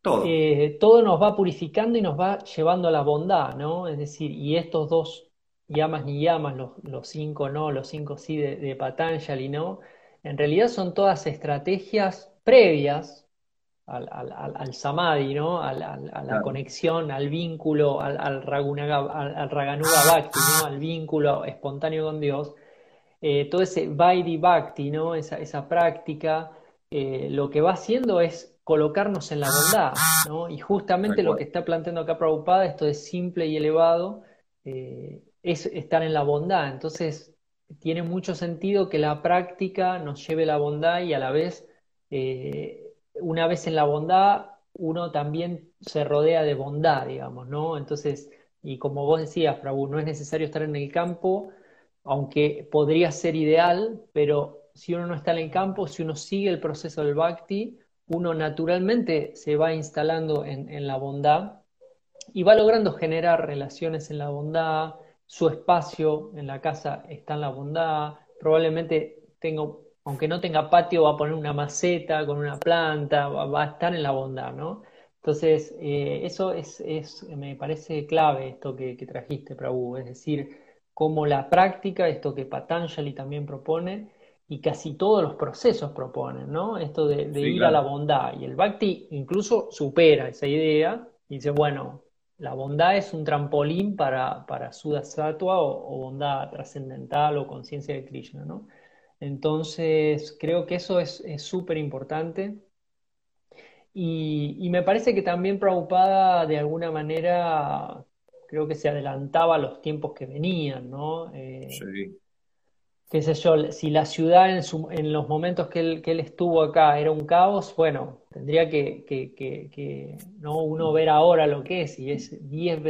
todo. Eh, todo nos va purificando y nos va llevando a la bondad, ¿no? Es decir, y estos dos llamas ni llamas, los, cinco no, los cinco sí de, de Patanjali, ¿no? En realidad son todas estrategias previas al, al, samadhi, ¿no? a la conexión, al vínculo, al, al, Raganuga Bhakti, ¿no? Al vínculo espontáneo con Dios. Eh, todo ese Vaidhi Bhakti, ¿no? Esa, esa práctica, eh, lo que va haciendo es colocarnos en la bondad, ¿no? Y justamente lo que está planteando acá Prabhupada, esto es simple y elevado, eh, es estar en la bondad. Entonces, tiene mucho sentido que la práctica nos lleve a la bondad y a la vez, eh, una vez en la bondad, uno también se rodea de bondad, digamos, ¿no? Entonces, y como vos decías, Prabhu, no es necesario estar en el campo, aunque podría ser ideal, pero si uno no está en el campo, si uno sigue el proceso del bhakti, uno naturalmente se va instalando en, la bondad y va logrando generar relaciones en la bondad, su espacio en la casa está en la bondad, probablemente tengo, aunque no tenga patio, va a poner una maceta con una planta, va, a estar en la bondad, ¿no? Entonces, eh, eso es, me parece clave esto que, que trajiste, Prabhu, es decir, cómo la práctica, esto que Patanjali también propone, y casi todos los procesos proponen, ¿no? Esto de, ir a la bondad. Y el Bhakti incluso supera esa idea y dice, bueno, la bondad es un trampolín para, para Suda o, bondad trascendental o conciencia de Krishna, ¿no? Entonces, creo que eso es súper importante. Y, y, me parece que también Prabhupada, de alguna manera, creo que se adelantaba a los tiempos que venían, ¿no? Eh, sí qué sé yo, si la ciudad en, los momentos que él, estuvo acá era un caos, bueno, tendría que, ¿no? uno ver ahora lo que es, y es 10,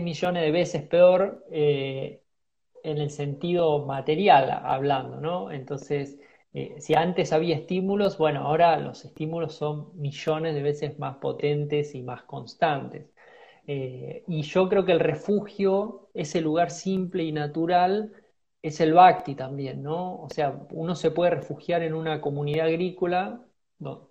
millones de veces peor eh, en el sentido material hablando, ¿no? Entonces, eh, si antes había estímulos, bueno, ahora los estímulos son millones de veces más potentes y más constantes. Eh, y yo creo que el refugio, ese lugar simple y natural, es el bhakti también, ¿no? O sea, uno se puede refugiar en una comunidad agrícola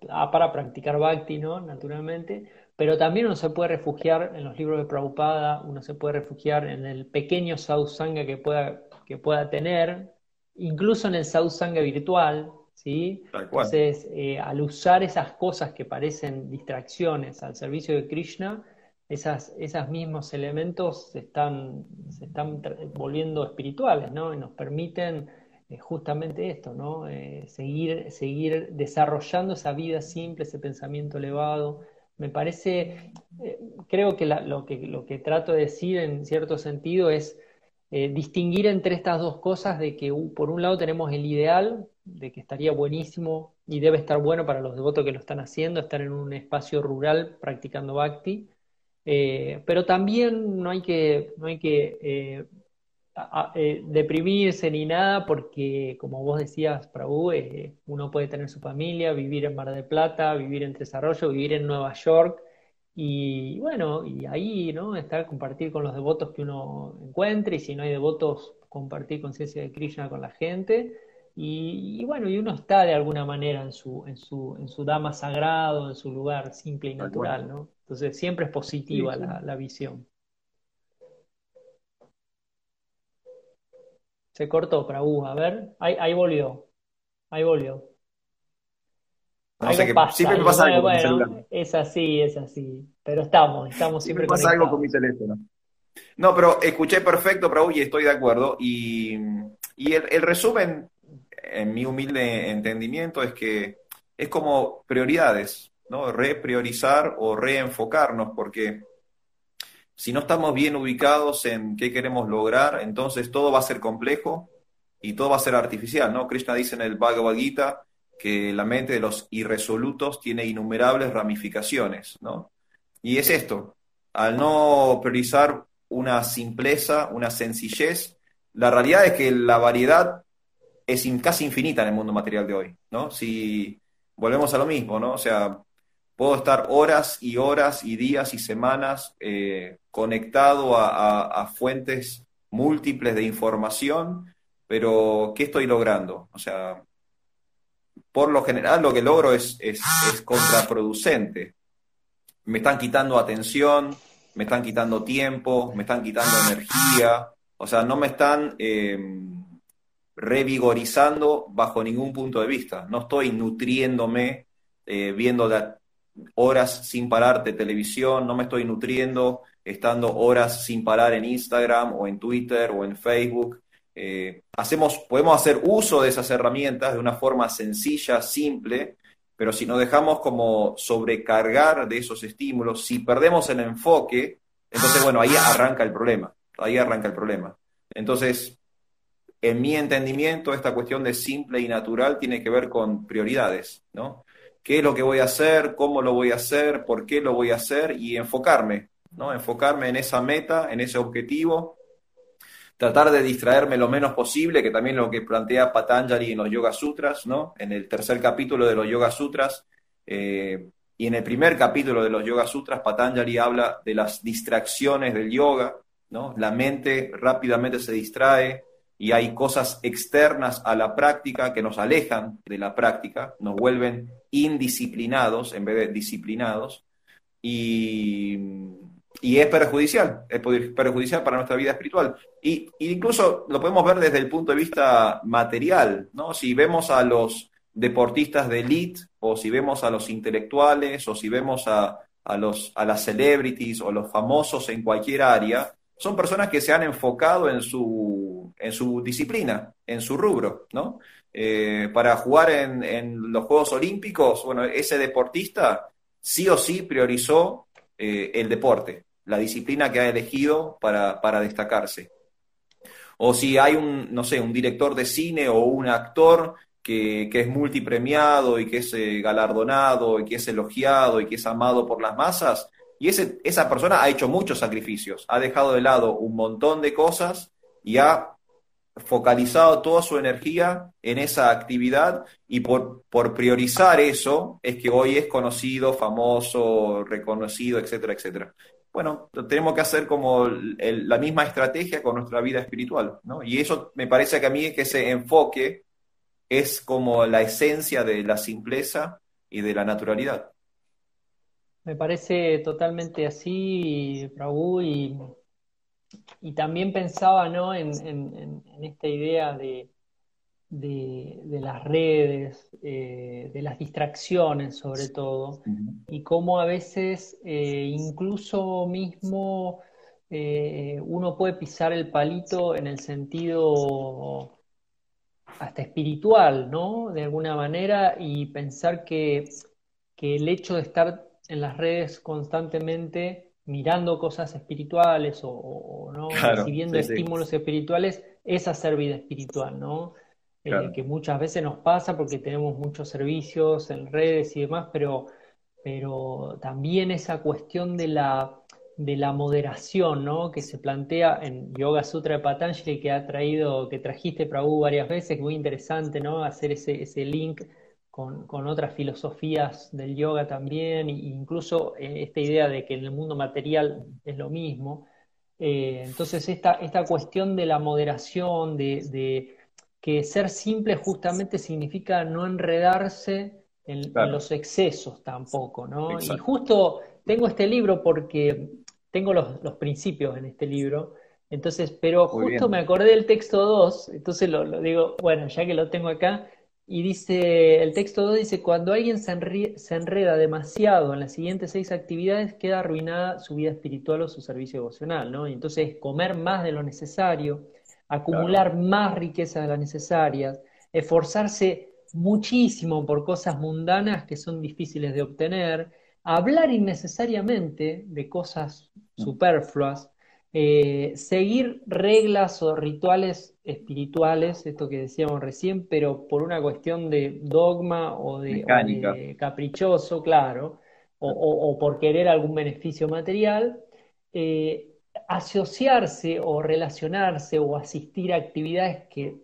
ah, para practicar bhakti, ¿no? Naturalmente, pero también uno se puede refugiar en los libros de Prabhupada, uno se puede refugiar en el pequeño sadhusanga que pueda, que pueda tener, incluso en el sadhusanga virtual, ¿sí? Entonces, eh, al usar esas cosas que parecen distracciones al servicio de Krishna, esas, esos mismos elementos se están, se están volviendo espirituales, ¿no? Y nos permiten eh, justamente esto, ¿no? Eh, seguir, seguir desarrollando esa vida simple, ese pensamiento elevado. Me parece, eh, creo que, lo que trato de decir en cierto sentido es distinguir entre estas dos cosas de que por un lado tenemos el ideal de que estaría buenísimo y debe estar bueno para los devotos que lo están haciendo, estar en un espacio rural practicando bhakti, eh, pero también no hay que, no hay que eh, eh, deprimirse ni nada porque, como vos decías, Prabhu, uno puede tener su familia, vivir en Mar del Plata, vivir en Desarrollo, vivir en Nueva York Y bueno, y ahí, ¿no? Estar, compartir con los devotos que uno encuentre, y si no hay devotos, compartir conciencia de Krishna con la gente. Y, bueno, y uno está de alguna manera en su, en su, en su dama sagrado, en su lugar simple y natural, ¿no? Entonces siempre es positiva La, la, visión. Se cortó, Prabhu, a ver, ahí, ahí volvió, ahí volvió. No sé qué, siempre me pasa algo con mi celular. Es así, es así. Pero estamos, estamos siempre, siempre pasa algo con mi teléfono. No, pero escuché perfecto, Prabhu, y estoy de acuerdo. Y, el, resumen, en mi humilde entendimiento, es que es como prioridades, ¿no? Repriorizar o reenfocarnos, porque si no estamos bien ubicados en qué queremos lograr, entonces todo va a ser complejo y todo va a ser artificial, ¿no? Krishna dice en el Bhagavad Gita que la mente de los irresolutos tiene innumerables ramificaciones, ¿no? Y es esto, al no priorizar una simpleza, una sencillez, la realidad es que la variedad es casi infinita en el mundo material de hoy, ¿no? Si volvemos a lo mismo, ¿no? O sea, puedo estar horas y horas y días y semanas eh, conectado a, fuentes múltiples de información, pero ¿qué estoy logrando? O sea, por lo general lo que logro es, contraproducente. Me están quitando atención, me están quitando tiempo, me están quitando energía, o sea, no me están em, revigorizando bajo ningún punto de vista. No estoy nutriéndome eh, viendo horas sin parar de televisión, no me estoy nutriendo estando horas sin parar en Instagram o en Twitter o en Facebook. Eh, hacemos, podemos hacer uso de esas herramientas de una forma sencilla, simple, pero si nos dejamos como sobrecargar de esos estímulos, si perdemos el enfoque, entonces, bueno, ahí arranca el problema, ahí arranca el problema. Entonces, en mi entendimiento, esta cuestión de simple y natural tiene que ver con prioridades, ¿no? ¿Qué es lo que voy a hacer? ¿Cómo lo voy a hacer? ¿Por qué lo voy a hacer? Y enfocarme, ¿no? Enfocarme en esa meta, en ese objetivo tratar de distraerme lo menos posible, que también es lo que plantea Patanjali en los Yoga Sutras, ¿no? En el tercer capítulo de los Yoga Sutras, eh, y en el primer capítulo de los Yoga Sutras, Patanjali habla de las distracciones del yoga, ¿no? La mente rápidamente se distrae y hay cosas externas a la práctica que nos alejan de la práctica, nos vuelven indisciplinados en vez de disciplinados. Y y es perjudicial, es perjudicial para nuestra vida espiritual. Y, incluso lo podemos ver desde el punto de vista material, ¿no? Si vemos a los deportistas de elite, o si vemos a los intelectuales, o si vemos a, los, a las celebrities o los famosos en cualquier área, son personas que se han enfocado en su, en su disciplina, en su rubro, ¿no? Eh, para jugar en, los Juegos Olímpicos, bueno, ese deportista sí o sí priorizó eh, el deporte la disciplina que ha elegido para, destacarse. O si hay un, no sé, un director de cine o un actor que, es multipremiado y que es eh, galardonado y que es elogiado y que es amado por las masas, y ese, esa persona ha hecho muchos sacrificios, ha dejado de lado un montón de cosas y ha focalizado toda su energía en esa actividad y por, por priorizar eso es que hoy es conocido, famoso, reconocido, etcétera, etcétera bueno, tenemos que hacer como la misma estrategia con nuestra vida espiritual, ¿no? Y eso me parece que a mí que ese enfoque es como la esencia de la simpleza y de la naturalidad. Me parece totalmente así, Prabhu, y, y también pensaba ¿no? en esta idea de, de, las redes, eh, de las distracciones sobre todo, y cómo a veces eh, incluso mismo eh, uno puede pisar el palito en el sentido hasta espiritual, ¿no? De alguna manera, y pensar que, el hecho de estar en las redes constantemente mirando cosas espirituales o, ¿no? recibiendo estímulos espirituales es hacer vida espiritual, ¿no? Eh, que muchas veces nos pasa porque tenemos muchos servicios en redes y demás, pero, pero también esa cuestión de la, de la moderación, ¿no? Que se plantea en Yoga Sutra de Patanjali que ha traído, que trajiste Prabhu varias veces, muy interesante, ¿no? Hacer ese, ese link con, otras filosofías del yoga también, e incluso eh, esta idea de que en el mundo material es lo mismo. Eh, entonces, esta, esta cuestión de la moderación, de, que ser simple justamente significa no enredarse en, los excesos tampoco, ¿no? Y justo tengo este libro porque tengo los, principios en este libro, entonces, pero justo me acordé del texto 2, entonces lo, lo digo, bueno, ya que lo tengo acá, y dice, el texto 2 dice, cuando alguien se, enreda demasiado en las siguientes seis actividades, queda arruinada su vida espiritual o su servicio devocional, ¿no? Y entonces comer más de lo necesario, acumular más riqueza de las necesarias, esforzarse muchísimo por cosas mundanas que son difíciles de obtener, hablar innecesariamente de cosas mm. superfluas, eh, seguir reglas o rituales espirituales, esto que decíamos recién, pero por una cuestión de dogma o de, caprichoso, claro, o, por querer algún beneficio material, eh, asociarse o relacionarse o asistir a actividades que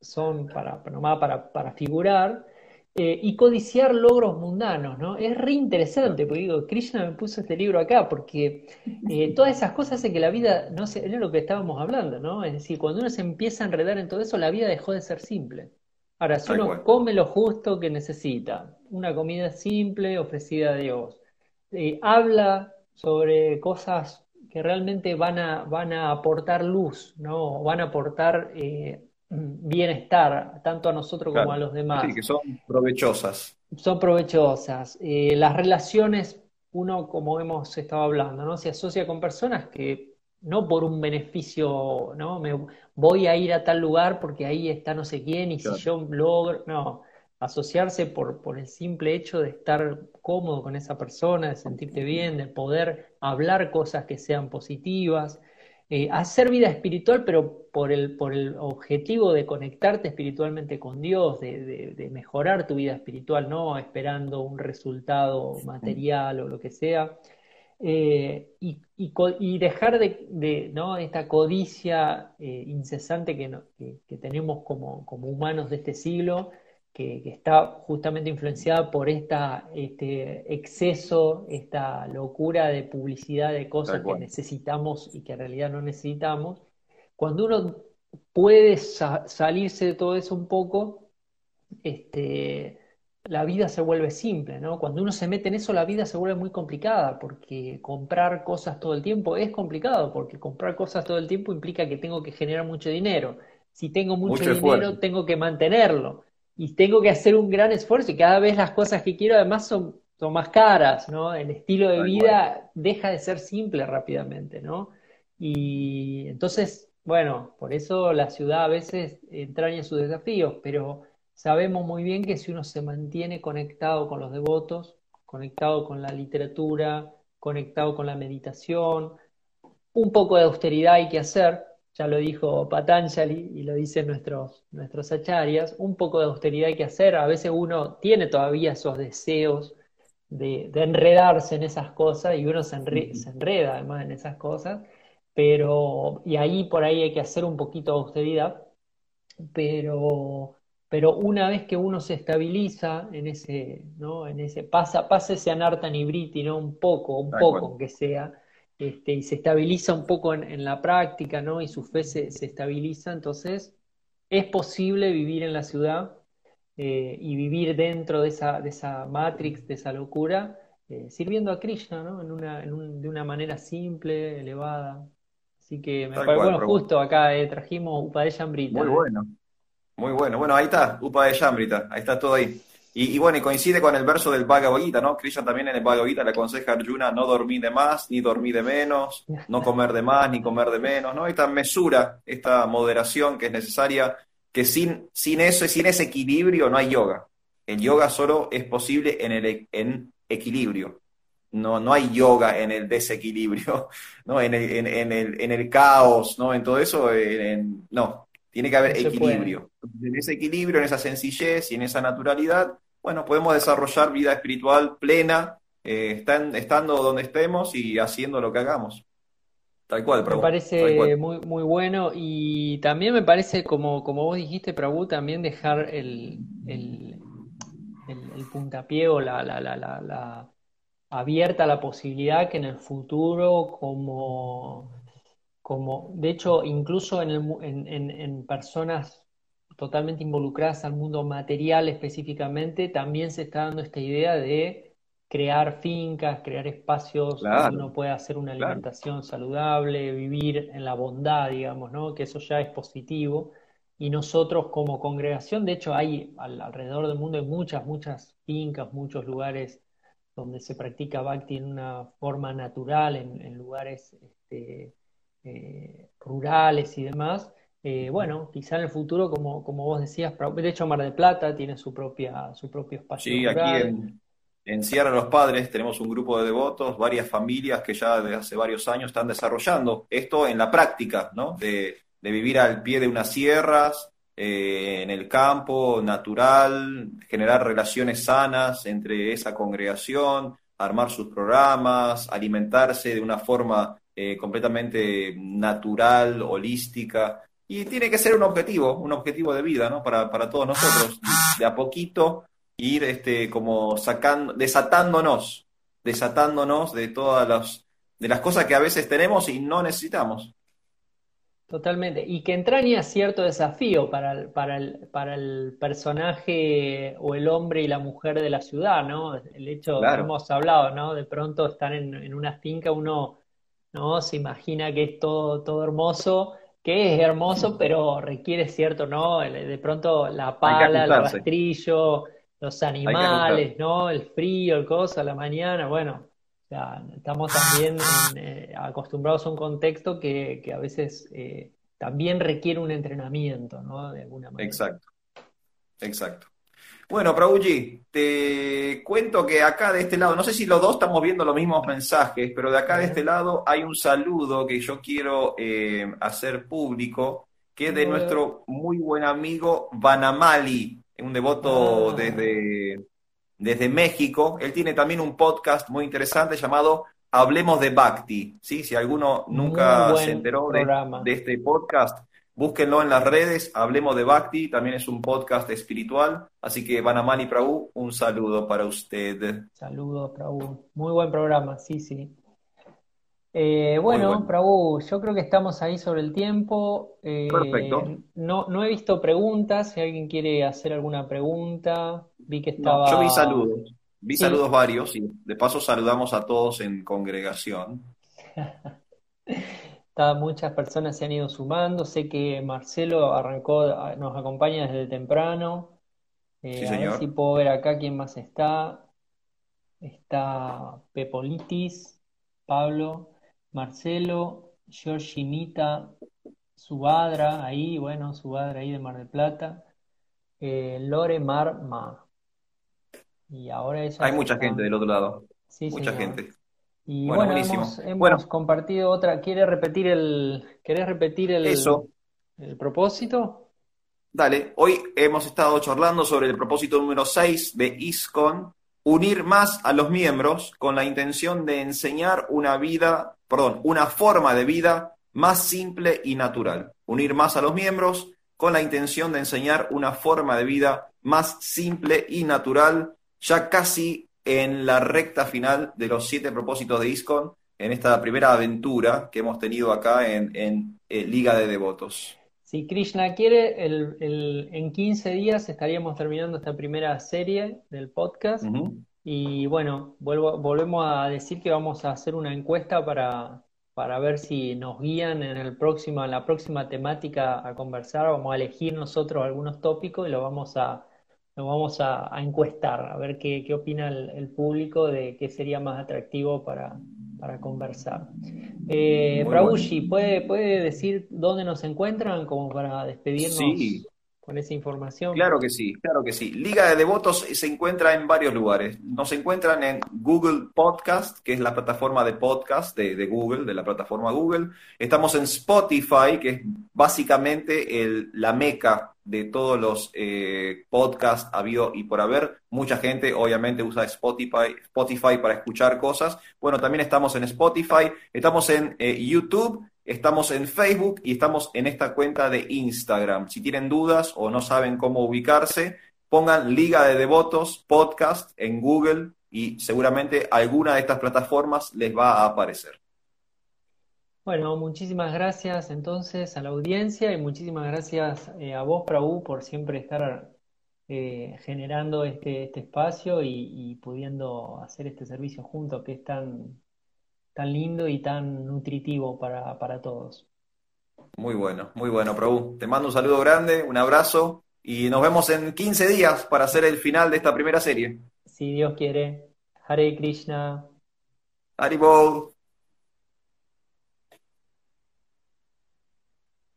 son para, para, para figurar, eh, y codiciar logros mundanos, ¿no? Es re interesante, porque digo, Krishna me puso este libro acá, porque eh, todas esas cosas hacen que la vida, no sé, es lo que estábamos hablando, ¿no? Es decir, cuando uno se empieza a enredar en todo eso, la vida dejó de ser simple. Ahora, si uno come lo justo que necesita, una comida simple ofrecida a Dios, eh, habla sobre cosas que realmente van a, van a aportar luz, ¿no? Van a aportar bienestar, tanto a nosotros como a los demás. Sí, que son provechosas. Son provechosas. Eh, las relaciones, uno, como hemos estado hablando, ¿no? Se asocia con personas que no por un beneficio, ¿no? Me voy a ir a tal lugar porque ahí está no sé quién y si yo logro, no, asociarse por, por el simple hecho de estar cómodo con esa persona, de sentirte bien, de poder hablar cosas que sean positivas, eh, hacer vida espiritual, pero por el, por el objetivo de conectarte espiritualmente con Dios, de, mejorar tu vida espiritual, no esperando un resultado material o lo que sea. Eh, y, dejar de, ¿no? esta codicia eh, incesante que, que, tenemos como, como humanos de este siglo, que, está justamente influenciada por esta, este exceso, esta locura de publicidad de cosas que necesitamos y que en realidad no necesitamos, cuando uno puede salirse de todo eso un poco, este, la vida se vuelve simple, ¿no? Cuando uno se mete en eso, la vida se vuelve muy complicada, porque comprar cosas todo el tiempo es complicado, porque comprar cosas todo el tiempo implica que tengo que generar mucho dinero. Si tengo mucho, dinero, tengo que mantenerlo y tengo que hacer un gran esfuerzo y cada vez las cosas que quiero además son, son más caras, ¿no? El estilo de vida deja de ser simple rápidamente, ¿no? Y entonces, bueno, por eso la ciudad a veces entraña sus desafíos, pero sabemos muy bien que si uno se mantiene conectado con los devotos, conectado con la literatura, conectado con la meditación, un poco de austeridad hay que hacer, ya lo dijo Patanjali y lo dicen nuestros, nuestros acharyas, un poco de austeridad hay que hacer. A veces uno tiene todavía esos deseos de, enredarse en esas cosas y uno se, enreda además en esas cosas, pero, y ahí por ahí hay que hacer un poquito de austeridad, pero, pero una vez que uno se estabiliza en ese, ¿no? En ese, pasa, pasa ese anarta nibriti, ¿no? Un poco, un poco, aunque sea, este, y se estabiliza un poco en, la práctica, ¿no? Y su fe se, estabiliza, entonces es posible vivir en la ciudad eh, y vivir dentro de esa, de esa matrix, de esa locura, eh, sirviendo a Krishna, ¿no? En una, de una manera simple, elevada. Así que me parece, bueno, justo acá eh, trajimos Upa de Amrita. Muy bueno, muy bueno. Bueno, ahí está, Upa de Amrita, ahí está todo ahí. Y, bueno, coincide con el verso del Bhagavad Gita, ¿no? Krishna también en el Bhagavad Gita le aconseja a Arjuna no dormir de más, ni dormir de menos, no comer de más, ni comer de menos, ¿no? Esta mesura, esta moderación que es necesaria, que sin, sin eso, sin ese equilibrio no hay yoga. El yoga solo es posible en el en equilibrio. No, no hay yoga en el desequilibrio, ¿no? En el, en, el, en el caos, ¿no? En todo eso, no, tiene que haber equilibrio. En ese equilibrio, en esa sencillez y en esa naturalidad, bueno, podemos desarrollar vida espiritual plena, eh, estando donde estemos y haciendo lo que hagamos. Tal cual, Prabhu. Me parece Muy, muy bueno y también me parece, como, como vos dijiste, Prabhu, también dejar el, el, puntapié o la, la, la, la, abierta la posibilidad que en el futuro como, como de hecho incluso en, el, en, en personas totalmente involucradas al mundo material específicamente, también se está dando esta idea de crear fincas, crear espacios donde uno pueda hacer una alimentación saludable, vivir en la bondad, digamos, ¿no? Que eso ya es positivo. Y nosotros como congregación, de hecho, hay alrededor del mundo hay muchas, muchas fincas, muchos lugares donde se practica bhakti en una forma natural, en, lugares este, eh, rurales y demás. Eh, bueno, quizá en el futuro, como, como vos decías, de hecho Mar del Plata tiene su propia, su propio espacio. Sí, aquí en, en Sierra de los Padres tenemos un grupo de devotos, varias familias que ya desde hace varios años están desarrollando esto en la práctica, ¿no? De, vivir al pie de unas sierras, eh, en el campo, natural, generar relaciones sanas entre esa congregación, armar sus programas, alimentarse de una forma eh, completamente natural, holística. Y tiene que ser un objetivo, un objetivo de vida, ¿no? Para, para todos nosotros, de a poquito ir este, como sacando, desatándonos, desatándonos de todas las, de las cosas que a veces tenemos y no necesitamos. Totalmente. Y que entraña cierto desafío para el, para, el, para el personaje o el hombre y la mujer de la ciudad, ¿no? El hecho, hemos hablado, ¿no? De pronto estar en, en, una finca, uno ¿no? se imagina que es todo, todo hermoso, que es hermoso, pero requiere cierto, ¿no? De pronto la pala, el rastrillo, los animales, ¿no? El frío, el coso a la mañana, bueno, estamos también eh, acostumbrados a un contexto que, a veces eh, también requiere un entrenamiento, ¿no? De alguna manera. Exacto, exacto. Bueno, Prabhuji, te cuento que acá de este lado, no sé si los dos estamos viendo los mismos mensajes, pero de acá de este lado hay un saludo que yo quiero eh, hacer público, que es de nuestro muy buen amigo Vanamali un devoto ah. desde, desde México. Él tiene también un podcast muy interesante llamado Hablemos de Bhakti. ¿sí? Si alguno nunca se enteró de, de, este podcast, búsquenlo en las redes. Hablemos de Bhakti. También es un podcast espiritual. Así que, Vanamani Prabhu, un saludo para usted. Saludos, Prabhu. Muy buen programa, sí, sí. Eh, bueno, Prabhu, yo creo que estamos ahí sobre el tiempo. Eh, Perfecto. No, no he visto preguntas, si alguien quiere hacer alguna pregunta. Vi que estaba. yo vi saludos, vi saludos varios y de paso saludamos a todos en congregación. muchas personas se han ido sumando. Sé que Marcelo arrancó, nos acompaña desde temprano. Eh, a ver si puedo ver acá quién más está. Está Pepolitis, Pablo. Marcelo, Georginita, Subadra, ahí, bueno, Subadra ahí de Mar del Plata, eh, Lore Marma. Y ahora Hay mucha gente del otro lado. Sí, mucha gente. Y bueno, hemos, compartido otra. ¿Quieres repetir el, ¿querés repetir el, Eso. el propósito? Dale, hoy hemos estado charlando sobre el propósito número 6 de ISCON, unir más a los miembros con la intención de enseñar una vida perdón, una forma de vida más simple y natural. Unir más a los miembros con la intención de enseñar una forma de vida más simple y natural, ya casi en la recta final de los siete propósitos de ISCON, en esta primera aventura que hemos tenido acá en, eh, Liga de Devotos. Si Krishna quiere, en 15 días estaríamos terminando esta primera serie del podcast. Y bueno, vuelvo, volvemos a decir que vamos a hacer una encuesta para, para ver si nos guían en el próximo, en la próxima temática a conversar. Vamos a elegir nosotros algunos tópicos y lo vamos a, lo vamos a, encuestar, a ver qué, qué opina el, público de qué sería más atractivo para, para conversar. Eh, ¿puede, ¿puede decir dónde nos encuentran como para despedirnos? Sí, con esa información. Claro que sí, claro que sí. Liga de Devotos se encuentra en varios lugares. Nos encuentran en Google Podcast, que es la plataforma de podcast de, Google, de la plataforma Google. Estamos en Spotify, que es básicamente el, la meca de todos los eh, podcasts habido y por haber. Mucha gente obviamente usa Spotify, Spotify para escuchar cosas. Bueno, también estamos en Spotify, estamos en eh, YouTube Estamos en Facebook y estamos en esta cuenta de Instagram. Si tienen dudas o no saben cómo ubicarse, pongan Liga de Devotos Podcast en Google y seguramente alguna de estas plataformas les va a aparecer. Bueno, muchísimas gracias entonces a la audiencia y muchísimas gracias eh, a vos, Prabhu, por siempre estar eh, generando este, este espacio y, pudiendo hacer este servicio juntos que es tan, tan lindo y tan nutritivo para, para todos. Muy bueno, muy bueno, Prabhu. Te mando un saludo grande, un abrazo y nos vemos en 15 días para hacer el final de esta primera serie. Si Dios quiere. Hare Krishna. Haribol.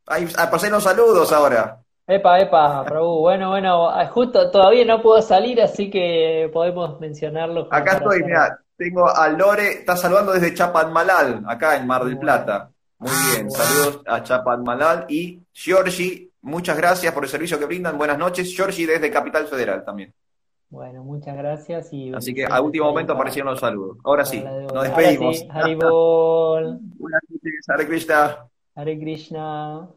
Ahí, ah, pasé los saludos ahora. Epa, epa, Prabhu. Bueno, bueno, ah, justo todavía no puedo salir, así que podemos mencionarlo. Acá estoy, mira, tengo a Lore, está saludando desde Chapadmalal, acá en Mar del Plata. Muy bien, saludos a Chapadmalal y Giorgi, muchas gracias por el servicio que brindan. Buenas noches, Giorgi desde Capital Federal también. Bueno, muchas gracias y Así que a último momento aparecieron los saludos. Ahora sí, nos despedimos. Haribol. Buenas noches, Hare Krishna. Hare Krishna.